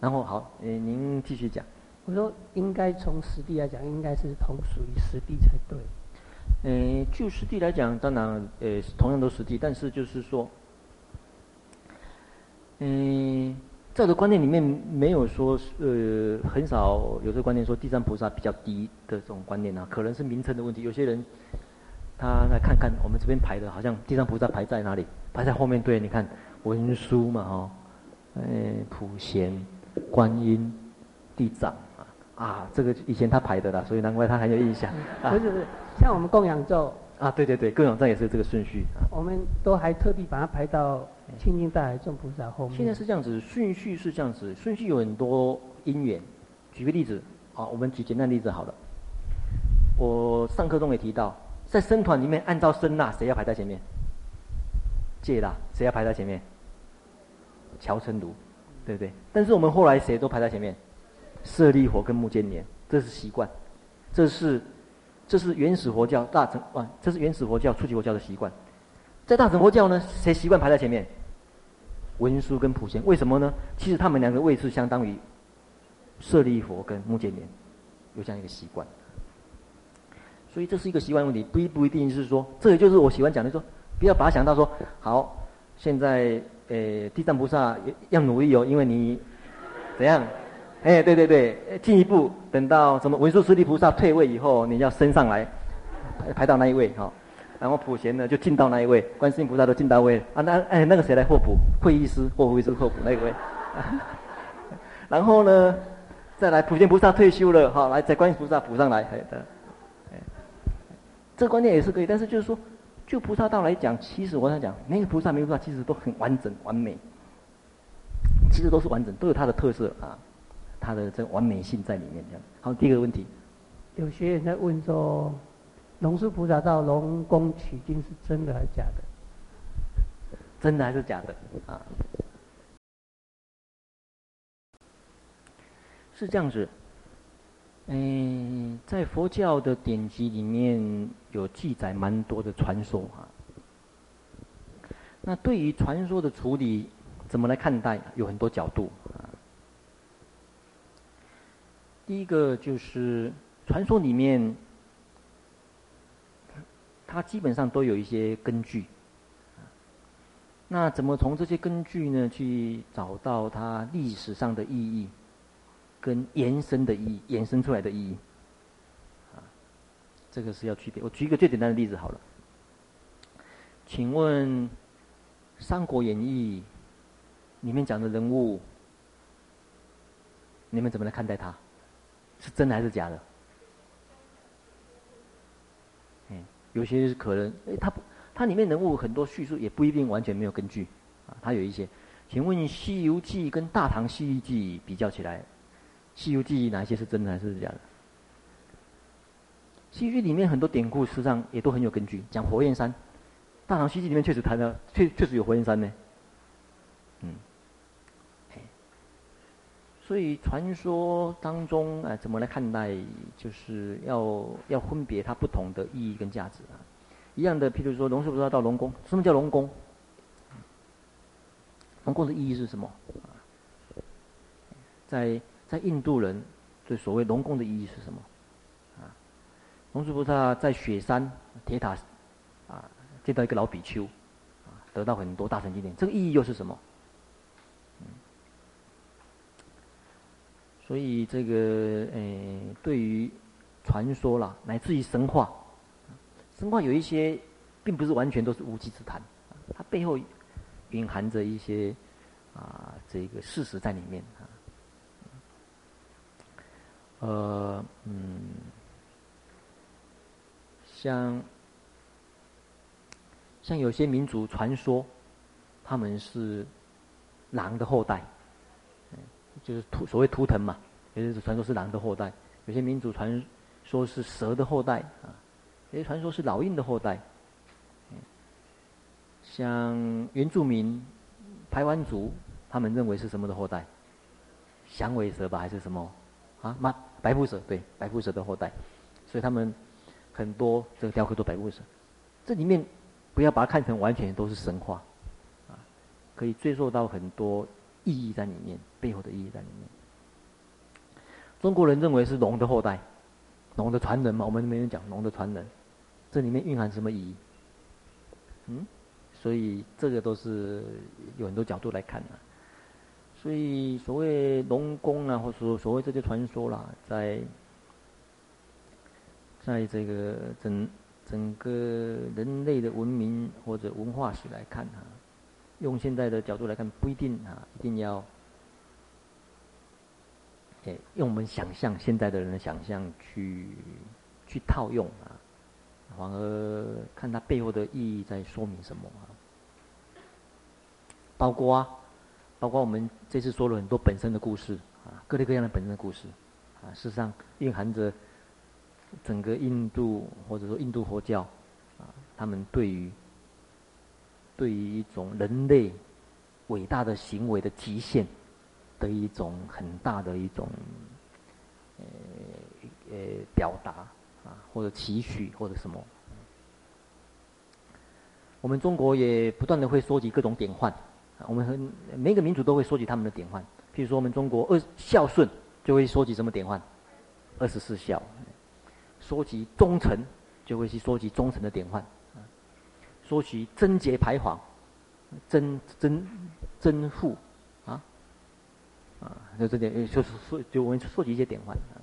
然后好，诶，您继续讲。我说应该从实地来讲，应该是同属于实地才对。诶，就实地来讲，当然，呃，同样都实地，但是就是说，嗯。在我的观念里面，没有说，呃，很少有这个观念说地藏菩萨比较低的这种观念啊，可能是名称的问题。有些人，他来看看我们这边排的，好像地藏菩萨排在哪里？排在后面。对，你看文殊嘛，哦，哎，普贤、观音、地藏啊，啊，这个以前他排的啦，所以难怪他很有印象。不是不是，像我们供养咒啊，对对对，供养咒也是这个顺序啊。我们都还特地把它排到。清净大海众菩萨后面。现在是这样子，顺序是这样子，顺序有很多因缘。举个例子，啊，我们举简单例子好了。我上课中也提到，在僧团里面，按照声纳，谁要排在前面？戒啦，谁要排在前面？乔成如，对不对？但是我们后来谁都排在前面？舍利佛跟目犍连，这是习惯，这是这是原始佛教大乘啊，这是原始佛教初级佛教的习惯。在大乘佛教呢，谁习惯排在前面？文殊跟普贤，为什么呢？其实他们两个位置相当于舍利弗跟目犍连，有这样一个习惯。所以这是一个习惯问题，不一不一定是说，这也就是我喜欢讲的说，不要把它想到说，好，现在呃地藏菩萨要努力哦，因为你怎样？哎，对对对，进一步等到什么文殊师利菩萨退位以后，你要升上来，排到那一位哈。哦然后普贤呢，就进到那一位，观世音菩萨都进到位啊，那哎那个谁来候补？会议师或会议师候补那一位。然后呢，再来普贤菩萨退休了，好来再观音菩萨补上来，哎的，这个观念也是可以，但是就是说，就菩萨道来讲，其实我想讲，每个菩萨每个菩萨其实都很完整完美，其实都是完整，都有它的特色啊，它的这个完美性在里面。这样，好，第一个问题，有学员在问说。龙树菩萨到龙宫取经是真的还是假的？真的还是假的？啊，是这样子。嗯，在佛教的典籍里面有记载蛮多的传说啊。那对于传说的处理，怎么来看待？有很多角度啊。第一个就是传说里面。它基本上都有一些根据，那怎么从这些根据呢，去找到它历史上的意义，跟延伸的意义，延伸出来的意义，啊，这个是要区别。我举一个最简单的例子好了，请问《三国演义》里面讲的人物，你们怎么来看待他？是真的还是假的？有些是可能，哎，它不，它里面人物很多叙述也不一定完全没有根据，啊，它有一些。请问《西游记》跟《大唐西域记》比较起来，《西游记》哪一些是真的还是假的？《西域记》里面很多典故实际上也都很有根据，讲火焰山，《大唐西域记》里面确实谈了，确确实有火焰山呢。所以传说当中，啊，怎么来看待？就是要要分别它不同的意义跟价值啊。一样的，譬如说龙树菩萨到龙宫，什么叫龙宫？龙宫的意义是什么？在在印度人对所谓龙宫的意义是什么？啊，龙树菩萨在雪山铁塔啊见到一个老比丘，啊，得到很多大乘经典，这个意义又是什么？所以这个诶，对于传说啦，乃至于神话，神话有一些并不是完全都是无稽之谈，它背后蕴含着一些啊这个事实在里面啊。呃，嗯，像像有些民族传说，他们是狼的后代，就是图所谓图腾嘛，也就是传说是狼的后代。有些民族传说是蛇的后代啊，有些传说是老鹰的后代。像原住民排湾族，他们认为是什么的后代？响尾蛇吧，还是什么？啊，马白腹蛇，对，白腹蛇的后代。所以他们很多这个雕刻都白腹蛇。这里面不要把它看成完全都是神话，啊，可以追溯到很多意义在里面，背后的意义在里面。中国人认为是龙的后代，龙的传人嘛，我们没人讲龙的传人，这里面蕴含什么意义？嗯？所以这个都是有很多角度来看的，所以所谓龙宫啊，或者说所谓这些传说啦，在在这个整整个人类的文明或者文化史来看啊，用现在的角度来看，不一定啊，一定要，哎，用我们想象现在的人的想象去去套用啊。反而看它背后的意义在说明什么啊？包括啊，包括我们这次说了很多本身的故事啊，各类各样的本身的故事啊，事实上蕴含着整个印度或者说印度佛教啊，他们对于对于一种人类伟大的行为的极限的一种很大的一种呃呃表达。啊，或者期许，或者什么，我们中国也不断的会收集各种典范，我们很每个民族都会收集他们的典范。譬如说，我们中国二孝顺就会收集什么典范？二十四孝。收集忠诚就会去收集忠诚的典范。收集贞洁牌坊，贞贞贞妇啊，就这点就是说，就我们收集一些典范啊。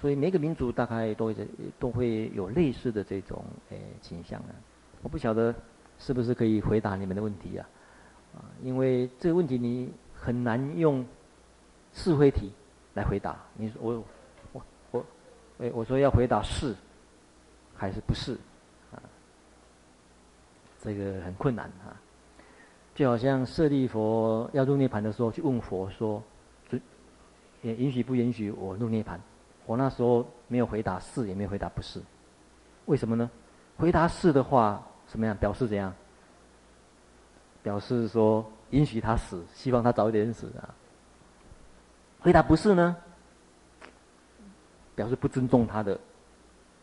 所以每个民族大概都会都会有类似的这种诶倾向啊，我不晓得是不是可以回答你们的问题啊，啊，因为这个问题你很难用是非题来回答。你说我我我，诶，我说要回答是还是不是啊？这个很困难啊，就好像舍利佛要入涅槃的时候去问佛说，准也允许不允许我入涅槃？我那时候没有回答是，也没有回答不是，为什么呢？回答是的话，什么样？表示怎样？表示说允许他死，希望他早一点死啊。回答不是呢？表示不尊重他的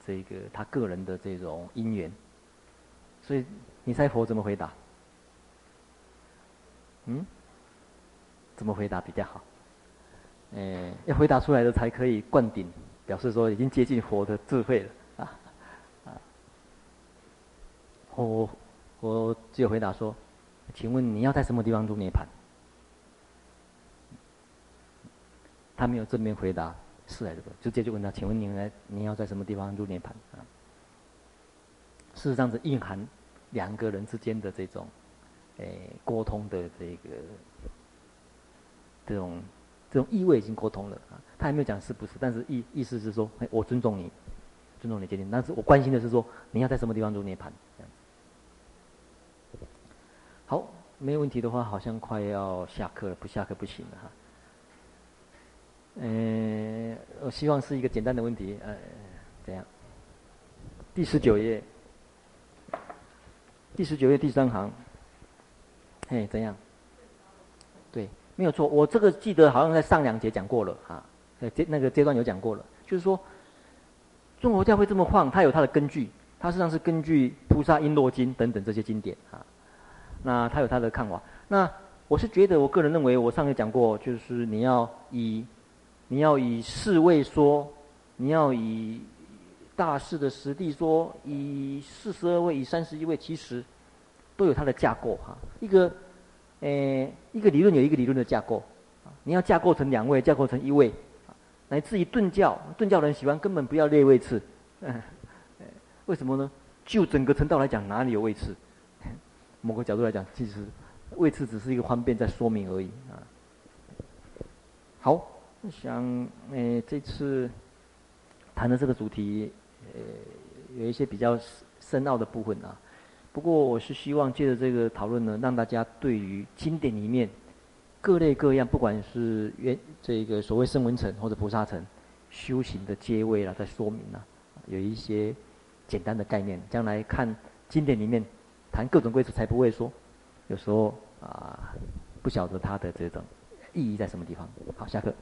这个他个人的这种因缘。所以你猜佛怎么回答？嗯？怎么回答比较好？诶，要回答出来的才可以灌顶，表示说已经接近佛的智慧了啊啊！我我只有回答说，请问你要在什么地方入涅槃？他没有正面回答是还是不，直接就问他，请问你来你要在什么地方入涅槃啊？事实上是蕴含两个人之间的这种诶沟通的这个这种。这种意味已经沟通了啊，他还没有讲是不是，但是意意思是说，我尊重你，尊重你决定，但是我关心的是说，你要在什么地方入涅槃？好，没有问题的话，好像快要下课了，不下课不行了哈。嗯，我希望是一个简单的问题，呃，怎样？第十九页，第十九页第三行，嘿，怎样？对。没有错，我这个记得好像在上两节讲过了啊，在阶那个阶段有讲过了，就是说，中国教会这么晃，它有它的根据，它实际上是根据《菩萨瓔珞经》等等这些经典啊，那它有它的看法。那我是觉得，我个人认为，我上次讲过，就是你要以你要以四位说，你要以大士的实地说，以四十二位，以三十一位，其实都有它的架构哈，一个。诶，一个理论有一个理论的架构，你要架构成两位，架构成一位，乃至于顿教，顿教人喜欢根本不要列位次，为什么呢？就整个成道来讲，哪里有位次？某个角度来讲，其实位次只是一个方便在说明而已啊。好，想诶、这次谈的这个主题，呃，有一些比较深奥的部分啊。不过我是希望借着这个讨论呢，让大家对于经典里面各类各样，不管是原这个所谓声闻乘或者菩萨乘修行的阶位啦，在说明啊，有一些简单的概念。将来看经典里面谈各种规则，才不会说有时候啊不晓得它的这种意义在什么地方。好，下课。